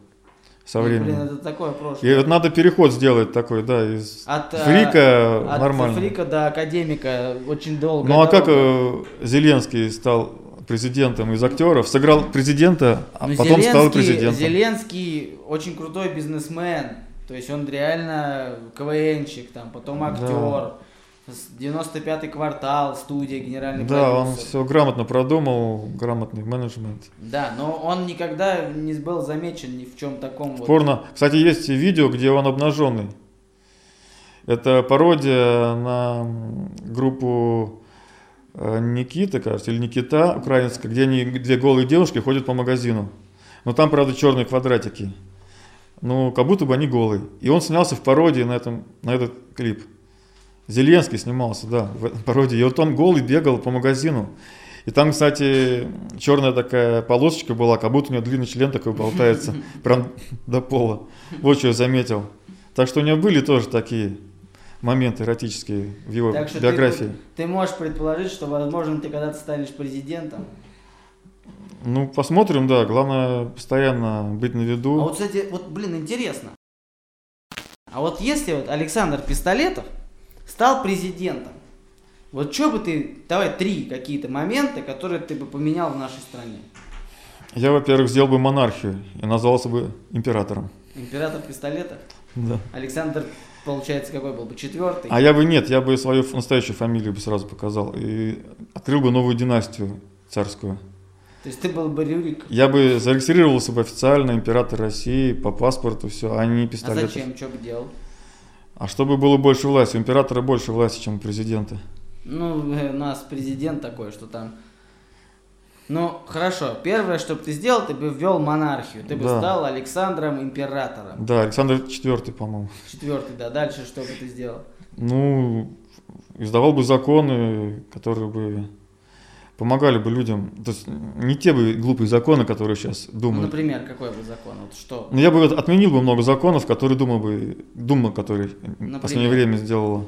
со Ну, Блин, временем. это такое прошлое. И вот надо переход сделать такой, да, из От, э, фрика От нормально. фрика до академика очень долго. Ну а как дорога. э, Зеленский стал президентом из актеров, сыграл президента, а Ну, потом стал Зеленский- президентом. Зеленский очень крутой бизнесмен. То есть он реально КВНчик, там, потом актер. С 95-й квартал, студия, генеральный Да, он продюсер. все грамотно продумал, грамотный менеджмент. Да, но он никогда не был замечен ни в чем таком вот. Порно. Кстати, есть видео, где он обнаженный. Это пародия на группу э, Никита, кажется, или Никита украинская, где они, две голые девушки ходят по магазину. Но там, правда, черные квадратики. Ну, как будто бы они голые. И он снялся в пародии на, этом, на этот клип. Зеленский снимался, да, в пародии. И вот он голый бегал по магазину. И там, кстати, черная такая полосочка была, как будто у него длинный член такой болтается, [LAUGHS] прям до пола. Вот что я заметил. Так что у него были тоже такие моменты эротические в его Так что биографии. Ты, ты можешь предположить, что, возможно, ты когда-то станешь президентом. Ну, посмотрим, да. Главное постоянно быть на А виду. вот, кстати, вот, блин, интересно. А вот если вот Александр Пистолетов стал президентом, вот что бы ты, давай три какие-то моменты, которые ты бы поменял в нашей стране. Я, во-первых, сделал бы монархию и назвался бы императором. Император Пистолетов, Да. Александр, получается, какой был бы, четвертый? А я бы нет, я бы свою настоящую фамилию бы сразу показал и открыл бы новую династию царскую. То есть ты был бы Рюрик. Я бы зарегистрировался бы официально император России по паспорту, все, а не А пистолет. зачем? Что бы делал? А чтобы было больше власти, у императора больше власти, чем у президента. Ну, э, у нас президент такой, что там... Ну, хорошо. Первое, что бы ты сделал, ты бы ввел монархию. Ты бы Да. стал Александром Императором. Да, Александр IV, по-моему. Четвертый, да. Дальше что бы ты сделал? Ну, издавал бы законы, которые бы помогали бы людям. То есть не те бы глупые законы, которые сейчас Ну, думают. например, какой бы закон? Вот что? Но я бы отменил бы много законов, которые Дума бы, Дума, который в последнее время сделала.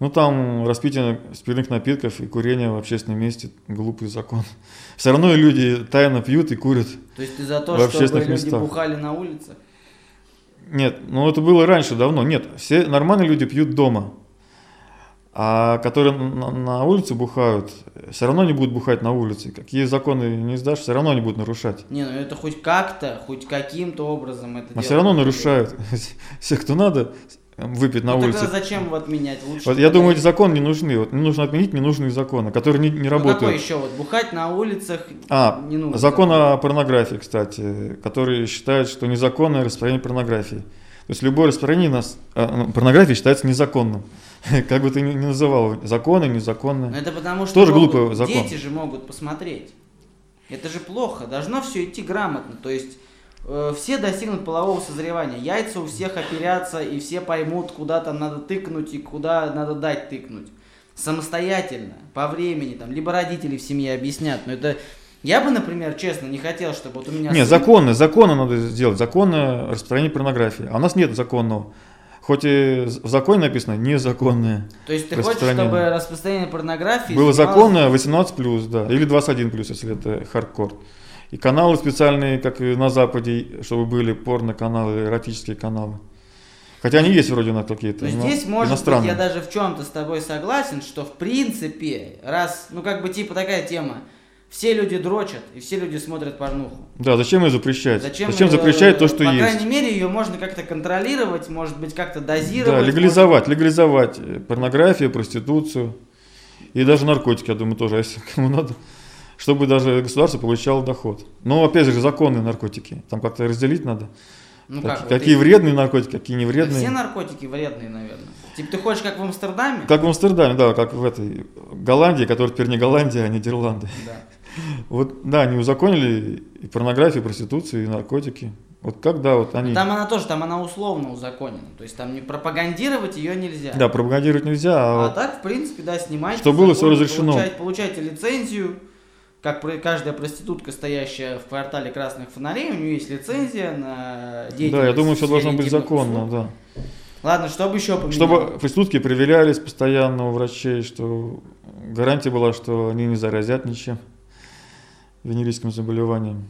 Ну там распитие спиртных напитков и курение в общественном месте глупый закон. [LAUGHS] Все равно люди тайно пьют и курят. То есть ты за то, В чтобы общественных люди местах. бухали на улицах? Нет, ну это было раньше давно. Нет, все нормальные люди пьют дома. А которые на, на улице бухают, все равно не будут бухать на улице. Какие законы не издашь, все равно они будут нарушать. Не, ну это хоть как-то, хоть каким-то образом это Но все равно нарушают. [LAUGHS] Все, кто надо, выпить на Ну, улице. Тогда зачем его отменять? Лучше Вот я думаю, эти законы не нужны. Вот не нужно отменить ненужные законы, которые не, не Ну, какой работают. еще? Вот бухать на улицах А, не нужно. закон о порнографии, кстати, который считает, что незаконное распространение порнографии. То есть любое распространение нас, а, ну, порнографии считается незаконным. [LAUGHS] Как бы ты ни, называл, законы, Но незаконные. это потому что Тоже могут- глупый закон. дети же могут посмотреть. Это же плохо. Должно все идти грамотно. То есть э, все достигнут полового созревания. Яйца у всех оперятся, и все поймут, куда там надо тыкнуть и куда надо дать тыкнуть. Самостоятельно, по времени, там, либо родители в семье объяснят. Но это я бы, например, честно, не хотел, чтобы вот у меня Не, законы, законы надо сделать, законное распространение порнографии. А у нас нет законного. Хоть и в законе написано незаконное. То есть ты хочешь, чтобы распространение порнографии Было занималось- законное 18+, да, или 21+, если это хардкор. И каналы специальные, как и на Западе, чтобы были порно-каналы, эротические каналы. Хотя они есть вроде на какие-то, Но здесь, может быть, я даже в чем-то с тобой согласен, что в принципе, раз, ну как бы типа такая тема, все люди дрочат и все люди смотрят порнуху. Да, зачем ее запрещать? Зачем, Зачем, ее- запрещать то, что По есть? крайней мере, ее можно как-то контролировать, может быть, как-то Да, дозировать. легализовать, легализовать э, порнографию, проституцию и даже наркотики, я думаю, тоже, [LAUGHS] если кому надо, чтобы даже государство получало доход. Но опять же, законные наркотики, там как-то разделить надо. Ну Так- как, вот какие эти- вредные наркотики, какие не Да вредные. Все наркотики вредные, наверное. Типа ты хочешь как в Амстердаме? Как в Амстердаме, да, как в этой Голландии, которая теперь не Голландия, а Нидерланды. Да. Вот, да, они узаконили и порнографию, и проституцию, и наркотики. Вот как, да, вот они... Там она тоже, там она условно узаконена. То есть там не пропагандировать ее нельзя. Да, пропагандировать нельзя, а, А так, в принципе, да, снимайте. Что было, законы, разрешено. получайте- Получайте лицензию. Как каждая проститутка, стоящая в квартале красных фонарей, у нее есть лицензия на деятельность. да, я думаю, все должно быть интимных законно, услуг. да. Ладно, чтобы еще поменялось? Чтобы проститутки проверялись постоянно у врачей, что гарантия была, что они не заразят ничем венерическим заболеванием.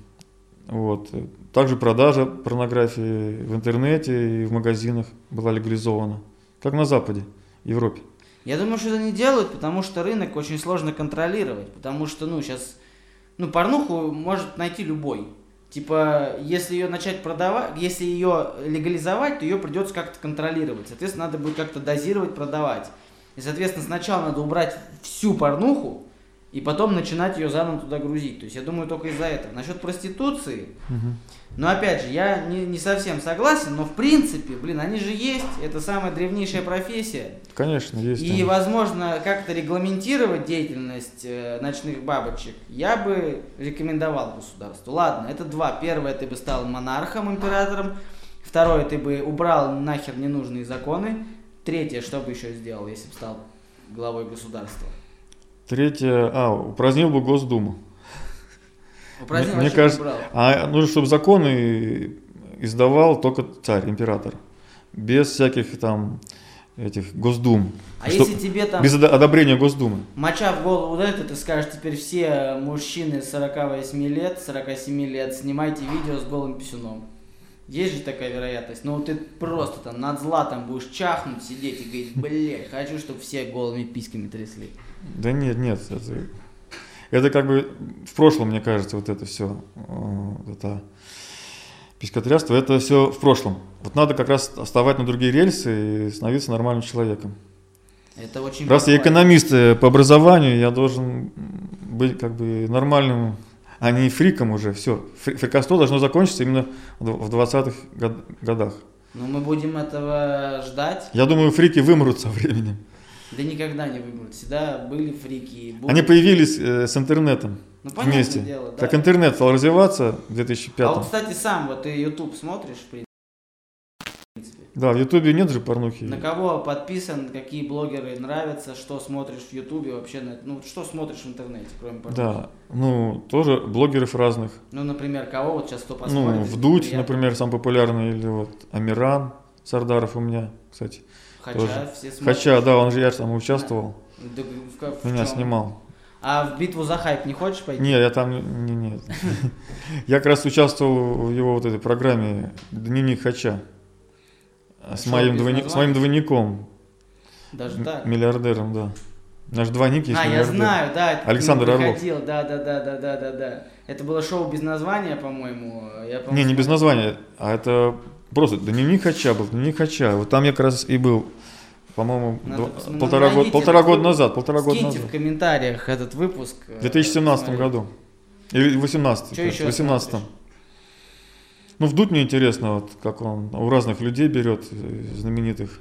Вот. Также продажа порнографии в интернете и в магазинах была легализована, как на Западе, Европе. Я думаю, что это не делают, потому что рынок очень сложно контролировать. Потому что, ну, сейчас, ну, порнуху может найти любой. Типа, если ее начать продавать, если ее легализовать, то ее придется как-то контролировать. Соответственно, надо будет как-то дозировать, продавать. И, соответственно, сначала надо убрать всю порнуху, и потом начинать ее заново туда грузить. То есть я думаю только из-за этого. Насчет проституции, Мгм. но опять же, я не, не совсем согласен, но в принципе, блин, они же есть, это самая древнейшая профессия. Конечно, есть. И, там. возможно, как-то регламентировать деятельность э, ночных бабочек я бы рекомендовал государству. Ладно, это два. Первое, ты бы стал монархом, императором. Второе, ты бы убрал нахер ненужные законы. Третье, что бы еще сделал, если бы стал главой государства? Третье, а, упразднил бы Госдуму. Упразднил, Мне вообще кажется, убрал. А нужно, чтобы законы издавал только царь, император. Без всяких там этих Госдум. А Чтоб- если тебе там Без одо- одобрения Госдумы. моча в голову дает, и ты скажешь, теперь все мужчины 48 лет, 47 лет, снимайте видео с голым писюном. Есть же такая вероятность. Ну ты просто там над златом будешь чахнуть, сидеть и говорить, блядь, хочу, чтобы все голыми письками трясли. Да нет, нет. Это, это как бы в прошлом, мне кажется, вот это все. Это писькотряство, это все в прошлом. Вот надо как раз вставать на другие рельсы и становиться нормальным человеком. Это очень Раз я экономист э, по образованию, я должен быть как бы нормальным, а не фриком уже. Все. Фрикоство должно закончиться именно в 20-х год- годах. Ну мы будем этого ждать. Я думаю, фрики вымрут со временем. Да никогда не вымрут. Всегда были фрики. будут. Они появились э, с интернетом ну, понятное вместе. дело, да. Как интернет стал развиваться в 2005 А вот, кстати, сам, вот ты YouTube смотришь, в принципе. Да, в Ютубе нет же порнухи. На кого подписан, какие блогеры нравятся, что смотришь в Ютубе вообще, ну что смотришь в интернете, кроме порнухи? Да, ну, тоже блогеров разных. Ну, например, кого вот сейчас кто посмотрит? Ну, если Вдудь, приятно. например, самый популярный, или вот Амиран Сардаров у меня, кстати. Хотя тоже. все смотрят. Хотя, да, он же, я же там участвовал, Да в ка- в меня чём? снимал. А в битву за хайп не хочешь пойти? Не, я там, не, нет. [LAUGHS] Я как раз участвовал в его вот этой программе «Дневник Хача». С Шоу моим, без двойни- с моим двойником, Даже так? миллиардером, да. Наш двойник есть А, я знаю, да. это Александр Орлов. приходил, Да, да, да, да, да, да, да. Это было шоу без названия, по-моему. Я, по-моему, Не, не без названия, а это просто дневник Хача был, дневник Хача. Вот там я как раз и был, по-моему, Надо посмотреть. полтора, года, найдите полтора года назад, полтора года назад. в комментариях этот выпуск. В 2017 посмотрите. году. Или в 18 Чё еще в 18 смотришь? Ну, вдуть мне интересно, вот как он у разных людей берет, э, знаменитых.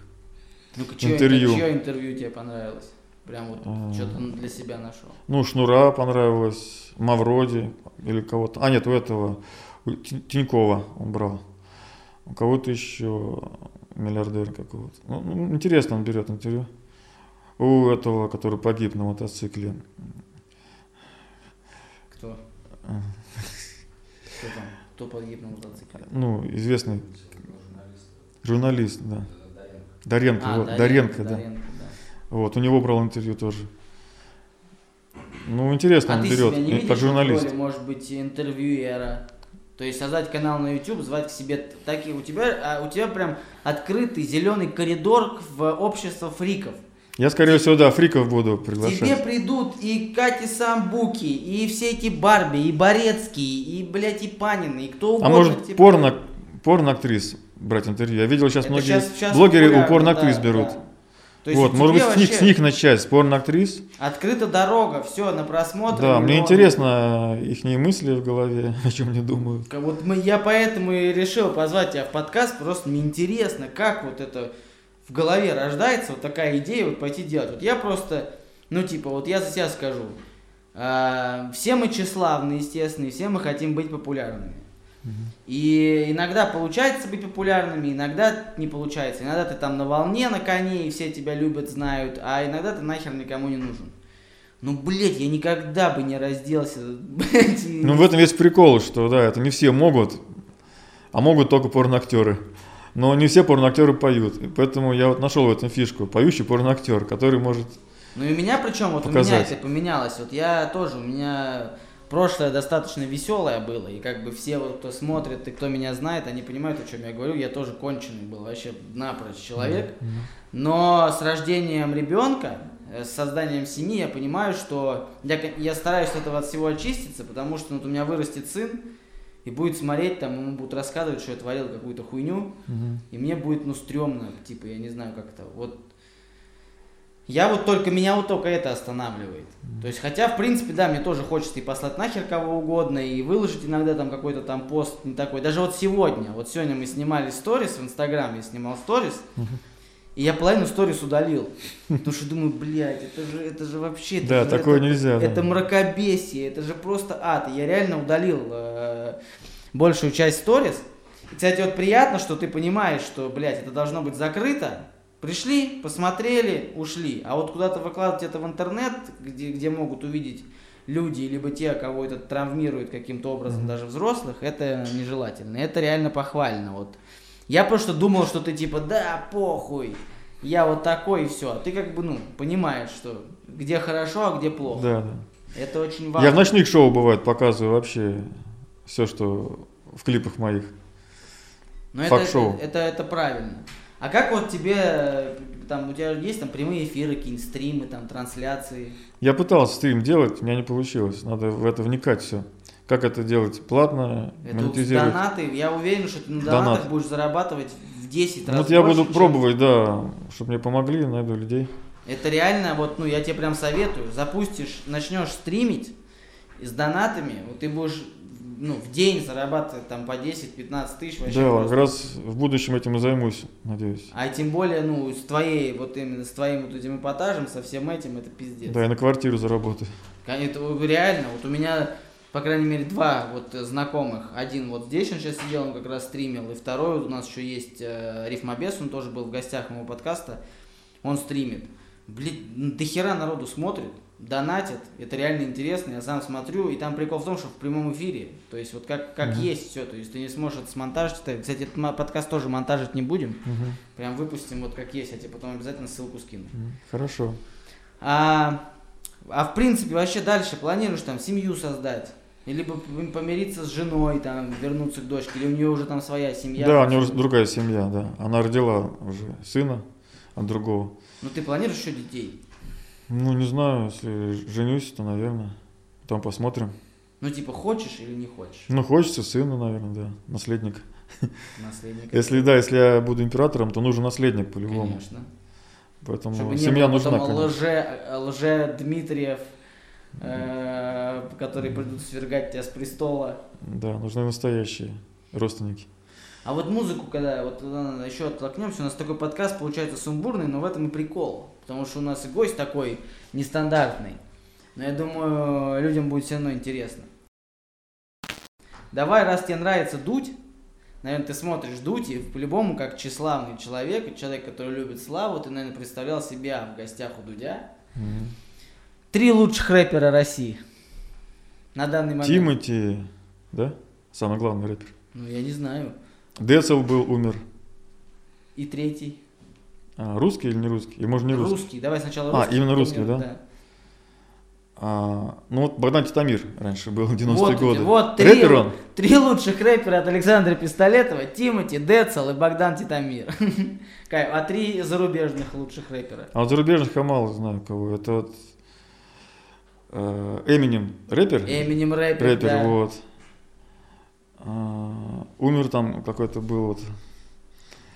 Ну-ка, чье интервью. Чье интервью тебе понравилось? Прям вот А. что-то для себя нашел. Ну, Шнура понравилось, Мавроди или кого-то. А, нет, у этого, у Тин- Тинькова он брал. У кого-то еще миллиардер какого-то. Ну, ну, интересно он берет интервью. У этого, который погиб на мотоцикле. Кто? Кто там? Кто погиб на мотоцикле? Ну, известный журналист, да. Доренко, А, вот, Доренко, да. Доренко, да. Вот, у него брал интервью тоже. Ну, интересно А он берет, себя не и видишь как в журналист. роли, может быть, интервьюера? То есть создать канал на YouTube, звать к себе такие. У тебя, а у тебя прям открытый зеленый коридор в общество фриков. Я, скорее всего, да, фриков буду Тебе приглашать. придут и Кати Самбуки, и все эти Барби, и Борецкий, и, блядь, и Панины, и кто А угодно. может, типа- порно, порно-актрис брать интервью? Я видел сейчас Это многие щас- щас блогеры у порно-актрис да, берут. да. То есть Вот, может быть, с них, с них начать, с порно-актрис. Открыта дорога, все, на просмотр. Да, мне интересно их мысли в голове, [LAUGHS] о чем они думают. Вот мы, я поэтому и решил позвать тебя в подкаст, просто мне интересно, как вот это в голове рождается, вот такая идея вот пойти делать. Вот я просто, ну типа, вот я за себя скажу, а, все мы тщеславны, естественно, и все мы хотим быть популярными. И иногда получается быть популярными, иногда не получается. Иногда ты там на волне, на коне, и все тебя любят, знают, а иногда ты нахер никому не нужен. Ну, блядь, я никогда бы не разделся. блядь, [LAUGHS] Ну, в этом весь прикол, что, да, это не все могут, а могут только порноактеры. Но не все порноактеры поют. И поэтому я вот нашел в этом фишку. Поющий порноактер, который может... Ну и меня причем, вот у меня показать. это поменялось. Вот я тоже, у меня прошлое достаточно веселое было. И как бы все, вот, кто смотрит и кто меня знает, они понимают, о чем я говорю. Я тоже конченый был, вообще напрочь человек. Но с рождением ребенка, э, с созданием семьи, я понимаю, что я, я стараюсь от этого от всего очиститься, потому что вот у меня вырастет сын, и будет смотреть, там, ему будут рассказывать, что я творил какую-то хуйню, Мгм. и мне будет, ну, стрёмно, типа, я не знаю, как это. Вот я вот только, меня вот только это останавливает. То есть, хотя, в принципе, да, мне тоже хочется и послать нахер кого угодно, и выложить иногда там какой-то там пост не такой. Даже вот сегодня, вот сегодня мы снимали сторис в Инстаграме, я снимал сторис, и я половину сторис удалил. Потому что думаю, блядь, это же, это же вообще... это Да, же- такое это- нельзя. да. Это мракобесие, это же просто ад. Я реально удалил э, большую часть сторис. И, Кстати, вот приятно, что ты понимаешь, что, блядь, это должно быть закрыто. Пришли, посмотрели, ушли. А вот куда-то выкладывать это в интернет, где, где могут увидеть люди, либо те, кого это травмирует каким-то образом, даже взрослых, это нежелательно. Это реально похвально. Вот. Я просто думал, что ты типа, да, похуй, я вот такой и все. А ты как бы, ну, понимаешь, что где хорошо, а где плохо. Да, да. Это очень важно. Я в ночных шоу, бывает, показываю вообще все, что в клипах моих. Но это, фак-шоу. это, это правильно. А как вот тебе, э, там, у тебя есть там прямые эфиры, какие-нибудь стримы, там, трансляции? Я пытался стрим делать, у меня не получилось. Надо в это вникать все. Как это делать платно, Это монетизировать. донаты, я уверен, что ты на Донат. донатах будешь зарабатывать в 10 раз Вот я больше, буду чем- пробовать, да, чтобы мне помогли, найду людей. Это реально, вот, ну, я тебе прям советую, запустишь, начнешь стримить с донатами, вот ты будешь, ну, в день зарабатывать там по 10-15 тысяч вообще Да, просто. как раз в будущем этим и займусь, надеюсь. А тем более, ну, с твоей, вот именно с твоим вот этим эпатажем, со всем этим, это пиздец. Да, и на квартиру заработаю. Это реально, вот у меня, по крайней мере, два вот знакомых. Один вот здесь он сейчас сидел, он как раз стримил, и второй вот у нас еще есть э, Рифмобес, он тоже был в гостях моего подкаста, он стримит. Блин, до хера народу смотрит, донатит, это реально интересно, я сам смотрю, и там прикол в том, что в прямом эфире, то есть вот как, как Мгм. есть все, то есть ты не сможешь это смонтажить, это- кстати, этот подкаст тоже монтажить не будем, Мгм. прям выпустим вот как есть, я тебе потом обязательно ссылку скину. М, Хорошо. А, а в принципе, вообще дальше планируешь там семью создать? Или помириться с женой, там, вернуться к дочке, или у нее уже там своя семья? Да, у нее уже другая семья, да. Она родила уже сына от другого. Ну ты планируешь еще детей? Ну, не знаю, если женюсь, то, наверное. Потом посмотрим. Ну типа хочешь или не хочешь? Ну, хочется сына, наверное, да, наследник. Наследника. Если, да, если я буду императором, то нужен наследник по-любому. Конечно. Поэтому Чтобы семья было нужна, потом лже, лже Дмитриев, э, которые придут свергать тебя с престола. Да, нужны настоящие родственники. А вот музыку, когда вот еще оттолкнемся, у нас такой подкаст получается сумбурный, но в этом и прикол. Потому что у нас и гость такой нестандартный. Но я думаю, людям будет все равно интересно. Давай, раз тебе нравится дуть, наверное, ты смотришь дуть, и по-любому, как тщеславный человек, человек, который любит славу, ты, наверное, представлял себя в гостях у Дудя. Мгм. Три лучших рэпера России. На данный момент. Тимати, да? Самый главный рэпер. Ну, я не знаю. Децл был, умер. И третий. А, русский или не русский? Или может не русский? Русский. Давай сначала А, русский. именно потом русский, я- да? А, ну вот Богдан Титамир раньше был в 90-е Вот, годы. вот три, Рэпер он? три лучших рэпера от Александра Пистолетова, Тимати, Децл и Богдан Титамир. [LAUGHS] Кайф. А три зарубежных лучших рэпера. А вот зарубежных я мало знаю кого. Это вот э, Эминем, рэпер? Эминем рэпер, рэпер, да. вот. А, умер там какой-то был вот.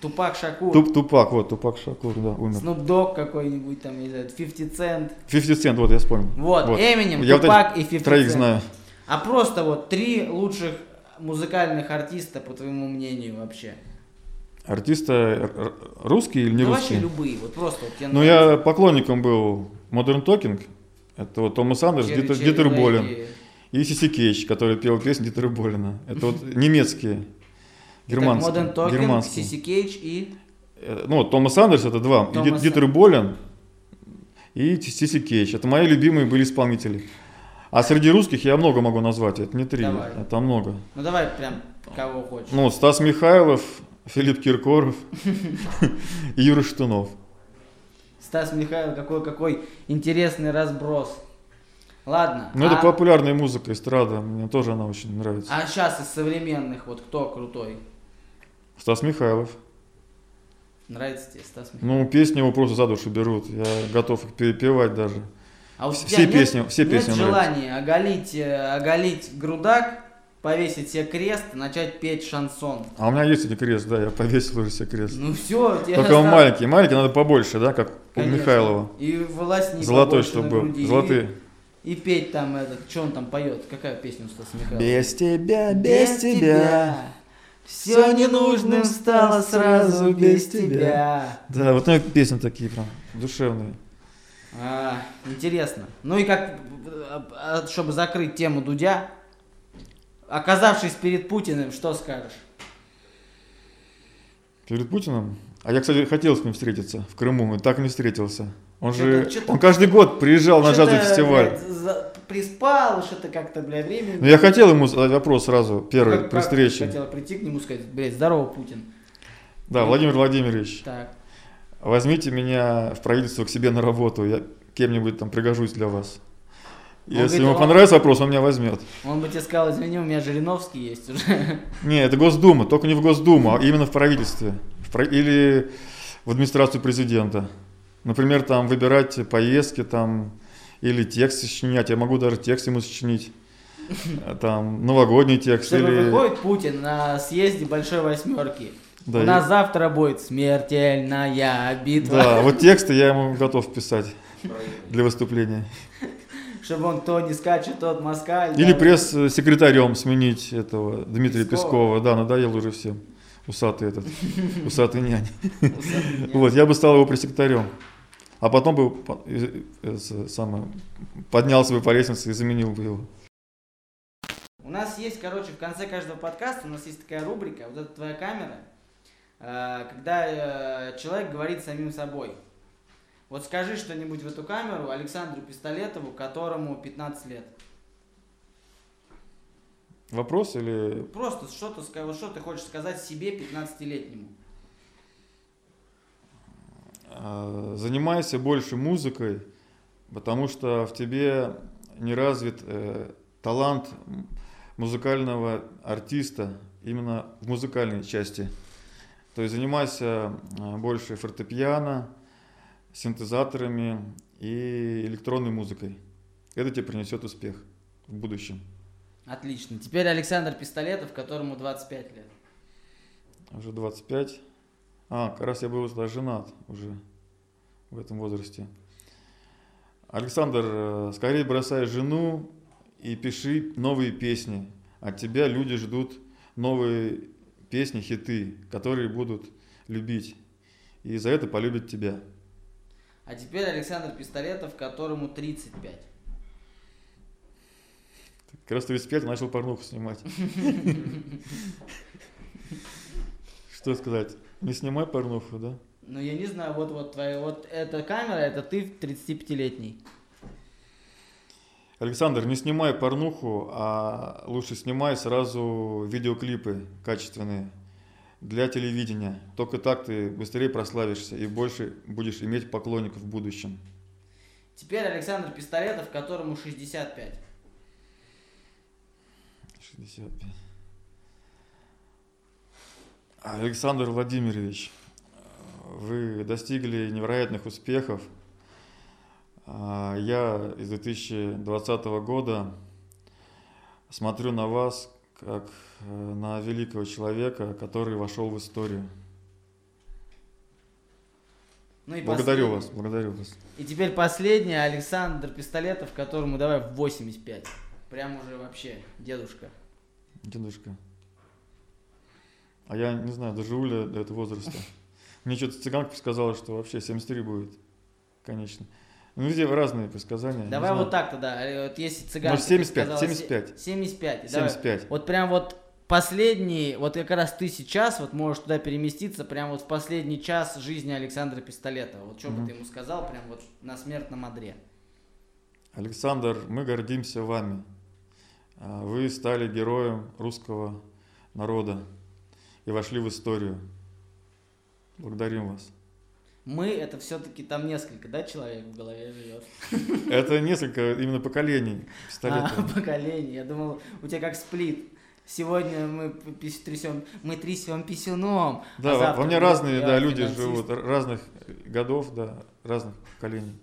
Тупак Шакур. Туп, Тупак, вот, Тупак Шакур, да, умер. Снуп Дог какой-нибудь там, не знаю, 50 Cent. 50 Cent, вот я вспомнил. Вот, Эминем, Я вот Тупак этих и 50 Троих Cent. знаю. А просто вот три лучших музыкальных артиста, по твоему мнению, вообще. Артиста р- р- русский или не ну, русский? вообще любые, вот просто вот Ну, нравится. я поклонником был Modern Talking. Это вот Томас Андерс, Дитер, Дитер Болин. Лэйди. И Сиси Кейдж, который пел песни Дитера Болина. Это вот [LAUGHS] немецкие, германские. Talking, германские. Сиси Кейдж и... Э, Ну, Томас Андерс это два. И Томас Дит- Дитер Болин и Сиси Кейдж. Это мои любимые были исполнители. А среди русских я много могу назвать. Это не три, Давай. это много. Ну давай прям кого хочешь. Ну, Стас Михайлов, Филипп Киркоров [LAUGHS] и Юра Штунов. Стас Михайлов, какой, какой интересный разброс. Ладно. Ну, это а, популярная музыка, эстрада. Мне тоже она очень нравится. а сейчас из современных, вот кто крутой? Стас Михайлов. Нравится тебе Стас Михайлов? Ну, песни его просто за душу берут. Я готов их перепевать даже. А у все тебя нет- песни- все нет песни желания оголить, э, оголить грудак, повесить себе крест начать петь шансон? А у меня есть один крест, да, я повесил уже себе крест. Ну все, тебе Только он маленький. Маленький надо побольше, да, как у Конечно. Михайлова. И волосни Золотой, побольше чтобы был. груди, Золотые. И петь там этот, что он там поет, какая песня у Стаса Михайлова? Без тебя, без тебя. Все ненужным стало сразу без тебя. Да, вот у него песни такие прям душевные. А, интересно. Ну и как, а, чтобы закрыть тему Дудя, оказавшись перед Путиным, что скажешь? Перед Путиным? А я, кстати, хотел с ним встретиться в Крыму, и так не встретился. Он же, он каждый год приезжал на джазовый фестиваль. блядь, за- приспал, что-то как-то, бля, времени. Ну, я хотел ему задать вопрос сразу, первый, Как- при встрече. Хотела прийти к нему сказать, блядь, здорово, Путин. Да, Владимир Владимирович, Так. возьмите меня в правительство к себе на работу, я кем-нибудь там пригожусь для вас. Он Если говорит, ему он- понравится вопрос, он меня возьмет. Он бы тебе сказал, извини, у меня Жириновский есть уже. [LAUGHS] Не, это Госдума, только не в Госдуму, а именно в правительстве. В про- Или в администрацию президента. Например, там выбирать поездки там, или текст сочинять. Я могу даже текст ему сочинить. [LAUGHS] Там новогодний текст Чтобы или... выходит Путин на съезде Большой Восьмерки. Да, У и- нас завтра будет смертельная битва. Да, вот тексты я ему готов писать для выступления. [LAUGHS] Чтобы он то не скачет, тот москаль. Или да. пресс-секретарем сменить этого Дмитрия Пескова. Пескова. Да, надоел уже всем. Усатый этот, [LAUGHS] усатый нянь. Вот, я бы стал его пресс-секретарем. А потом бы самое, поднялся бы по лестнице и заменил бы его. У нас есть, короче, в конце каждого подкаста у нас есть такая рубрика, вот это твоя камера, э, когда э, человек говорит самим собой. Вот скажи что-нибудь в эту камеру Александру Пистолетову, которому 15 лет. Вопрос или... Просто что-то, что ты хочешь сказать себе 15-летнему. э, Занимайся больше музыкой, потому что в тебе не развит э, талант музыкального артиста именно в музыкальной части. То есть занимайся э, больше фортепиано, синтезаторами и электронной музыкой. Это тебе принесет успех в будущем. Отлично. Теперь Александр Пистолетов, которому 25 лет. Уже 25. А, как раз я был тогда женат уже в этом возрасте. Александр, э, скорее бросай жену и пиши новые песни. От тебя люди ждут новые песни, хиты, которые будут любить. И за это полюбят тебя. А теперь Александр Пистолетов, которому 35. Как раз 35 начал порнуху снимать. Что сказать? Не снимай порнуху, да? Ну, я не знаю, вот, вот твоя, вот эта камера, это ты 35-летний. Александр, не снимай порнуху, а лучше снимай сразу видеоклипы качественные для телевидения. Только так ты быстрее прославишься и больше будешь иметь поклонников в будущем. Теперь Александр Пистолетов, которому 65. 65. Александр Владимирович, вы достигли невероятных успехов. А, Я из 2020 года смотрю на вас как э, на великого человека, который вошел в историю. Ну и Благодарю последний. вас, благодарю вас. И теперь последний Александр Пистолетов, которому давай 85. Прям уже вообще дедушка. Дедушка. А я не знаю, доживу ли до этого возраста. [LAUGHS] Мне что-то цыганка сказала, что вообще 73 будет. Конечно. Ну, везде разные предсказания. Давай вот так тогда. э, Вот если цыганка Может, 75, сказала 75. 75. давай. 75. Вот прям вот последний, вот как раз ты сейчас вот можешь туда переместиться, прям вот в последний час жизни Александра Пистолетова. Вот что бы Мгм. ты ему сказал, прям вот на смертном одре. Александр, мы гордимся вами. А, Вы стали героем русского народа и вошли в историю. Благодарим вас. Мы, это все-таки там несколько, да, человек в голове живет? [LAUGHS] Это несколько именно поколений А, [LAUGHS] пистолетов. поколение. Я думал, у тебя как сплит. Сегодня мы трясем, мы трясем писюном. Да, а во- мне разные, да, люди живут, разных годов, да, разных поколений.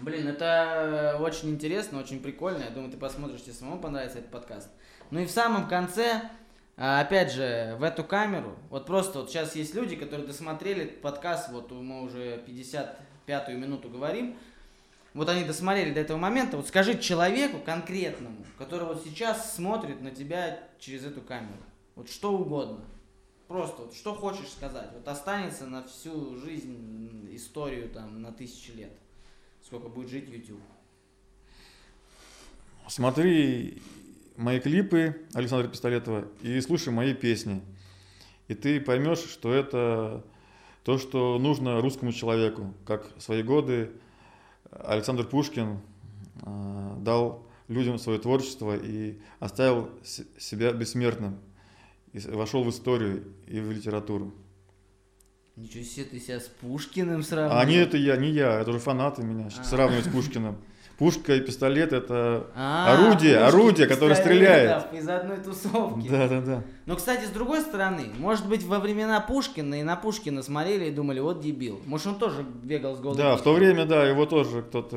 Блин, это очень интересно, очень прикольно. Я думаю, ты посмотришь, тебе самому понравится этот подкаст. Ну и в самом конце, а, опять же, в эту камеру, вот просто вот сейчас есть люди, которые досмотрели подкаст, вот мы уже 55-ю минуту говорим. вот они досмотрели до этого момента, вот скажи человеку конкретному, который вот сейчас смотрит на тебя через эту камеру, вот что угодно, просто вот что хочешь сказать, вот останется на всю жизнь историю там на тысячи лет, сколько будет жить YouTube. Смотри мои клипы Александра Пистолетова и слушай мои песни. И ты поймешь, что это то, что нужно русскому человеку, как в свои годы Александр Пушкин э, дал людям свое творчество и оставил себя бессмертным, и вошел в историю и в литературу. Ничего себе, ты себя с Пушкиным сравниваешь? А не это я, не я, это уже фанаты меня а. сравнивают с Пушкиным. Пушка и пистолет это а, орудие, орудие, которое стреляет. Из одной тусовки. Да, да, да. Но, кстати, с другой стороны, может быть, во времена Пушкина и на Пушкина смотрели и думали, вот дебил. Может, он тоже бегал с голым Да, в то время, да, его тоже кто-то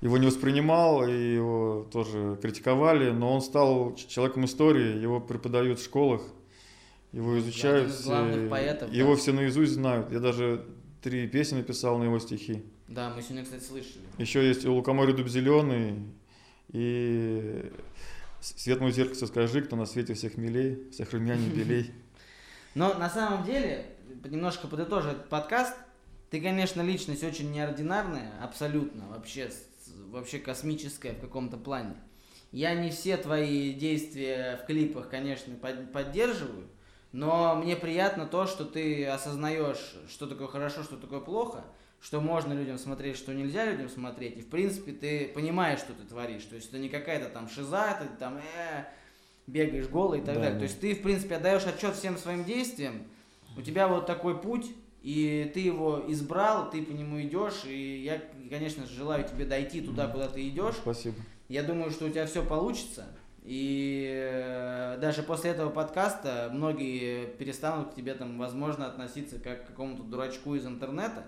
его не воспринимал, и его тоже критиковали, но он стал человеком истории, его преподают в школах, его изучают. главных поэтов, его да. все наизусть знают. Я даже три песни написал на его стихи. Да, мы сегодня, кстати, слышали. Еще есть у лукоморья дуб зеленый и свет мой зеркальце скажи, кто на свете всех милей, всех румяней белей. [LAUGHS] Но на самом деле, немножко подытожив этот подкаст, ты, конечно, личность очень неординарная, абсолютно, вообще, вообще космическая в каком-то плане. Я не все твои действия в клипах, конечно, поддерживаю, но мне приятно то, что ты осознаешь, что такое хорошо, что такое плохо, что можно людям смотреть, что нельзя людям смотреть. И в принципе ты понимаешь, что ты творишь. То есть это не какая-то там шиза, ты там э, бегаешь голый и так да, далее. Да. То есть ты в принципе отдаешь отчет всем своим действиям. У тебя вот такой путь, и ты его избрал, ты по нему идешь. И я, конечно же, желаю тебе дойти туда, куда ты идешь. Спасибо. Я думаю, что у тебя все получится. И э, даже после этого подкаста многие перестанут к тебе там, возможно, относиться как к какому-то дурачку из интернета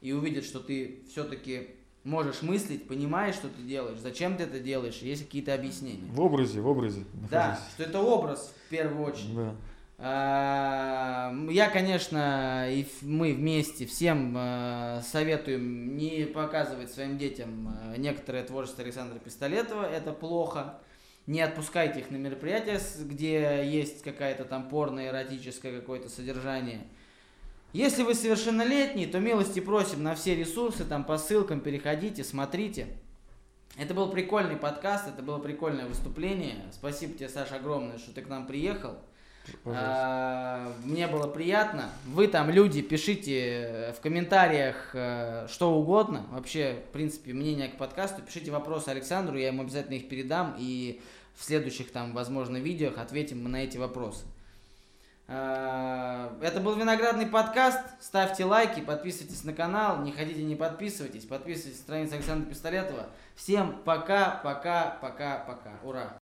и увидят, что ты все-таки можешь мыслить, понимаешь, что ты делаешь, зачем ты это делаешь, есть какие-то объяснения. В образе, в образе. Нахожусь. Да, что это образ в первую очередь. Да. А, я, конечно, и мы вместе всем э, советуем не показывать своим детям э, некоторое творчество Александра Пистолетова, это плохо. Не отпускайте их на мероприятия, где есть какая-то там порно-эротическое какое-то содержание. Если вы совершеннолетний, то милости просим на все ресурсы, там по ссылкам переходите, смотрите. Это был прикольный подкаст, это было прикольное выступление. Спасибо тебе, Саша, огромное, что ты к нам приехал. А, мне было приятно. Вы там, люди, пишите в комментариях э, что угодно. Вообще, в принципе, мнение к подкасту. Пишите вопросы Александру, я ему обязательно их передам. И в следующих, там, возможно, видео ответим мы на эти вопросы. А, это был Виноградный подкаст. Ставьте лайки, подписывайтесь на канал. Не ходите, не подписывайтесь. Подписывайтесь на страницу Александра Пистолетова. Всем пока, пока, пока, пока. Ура!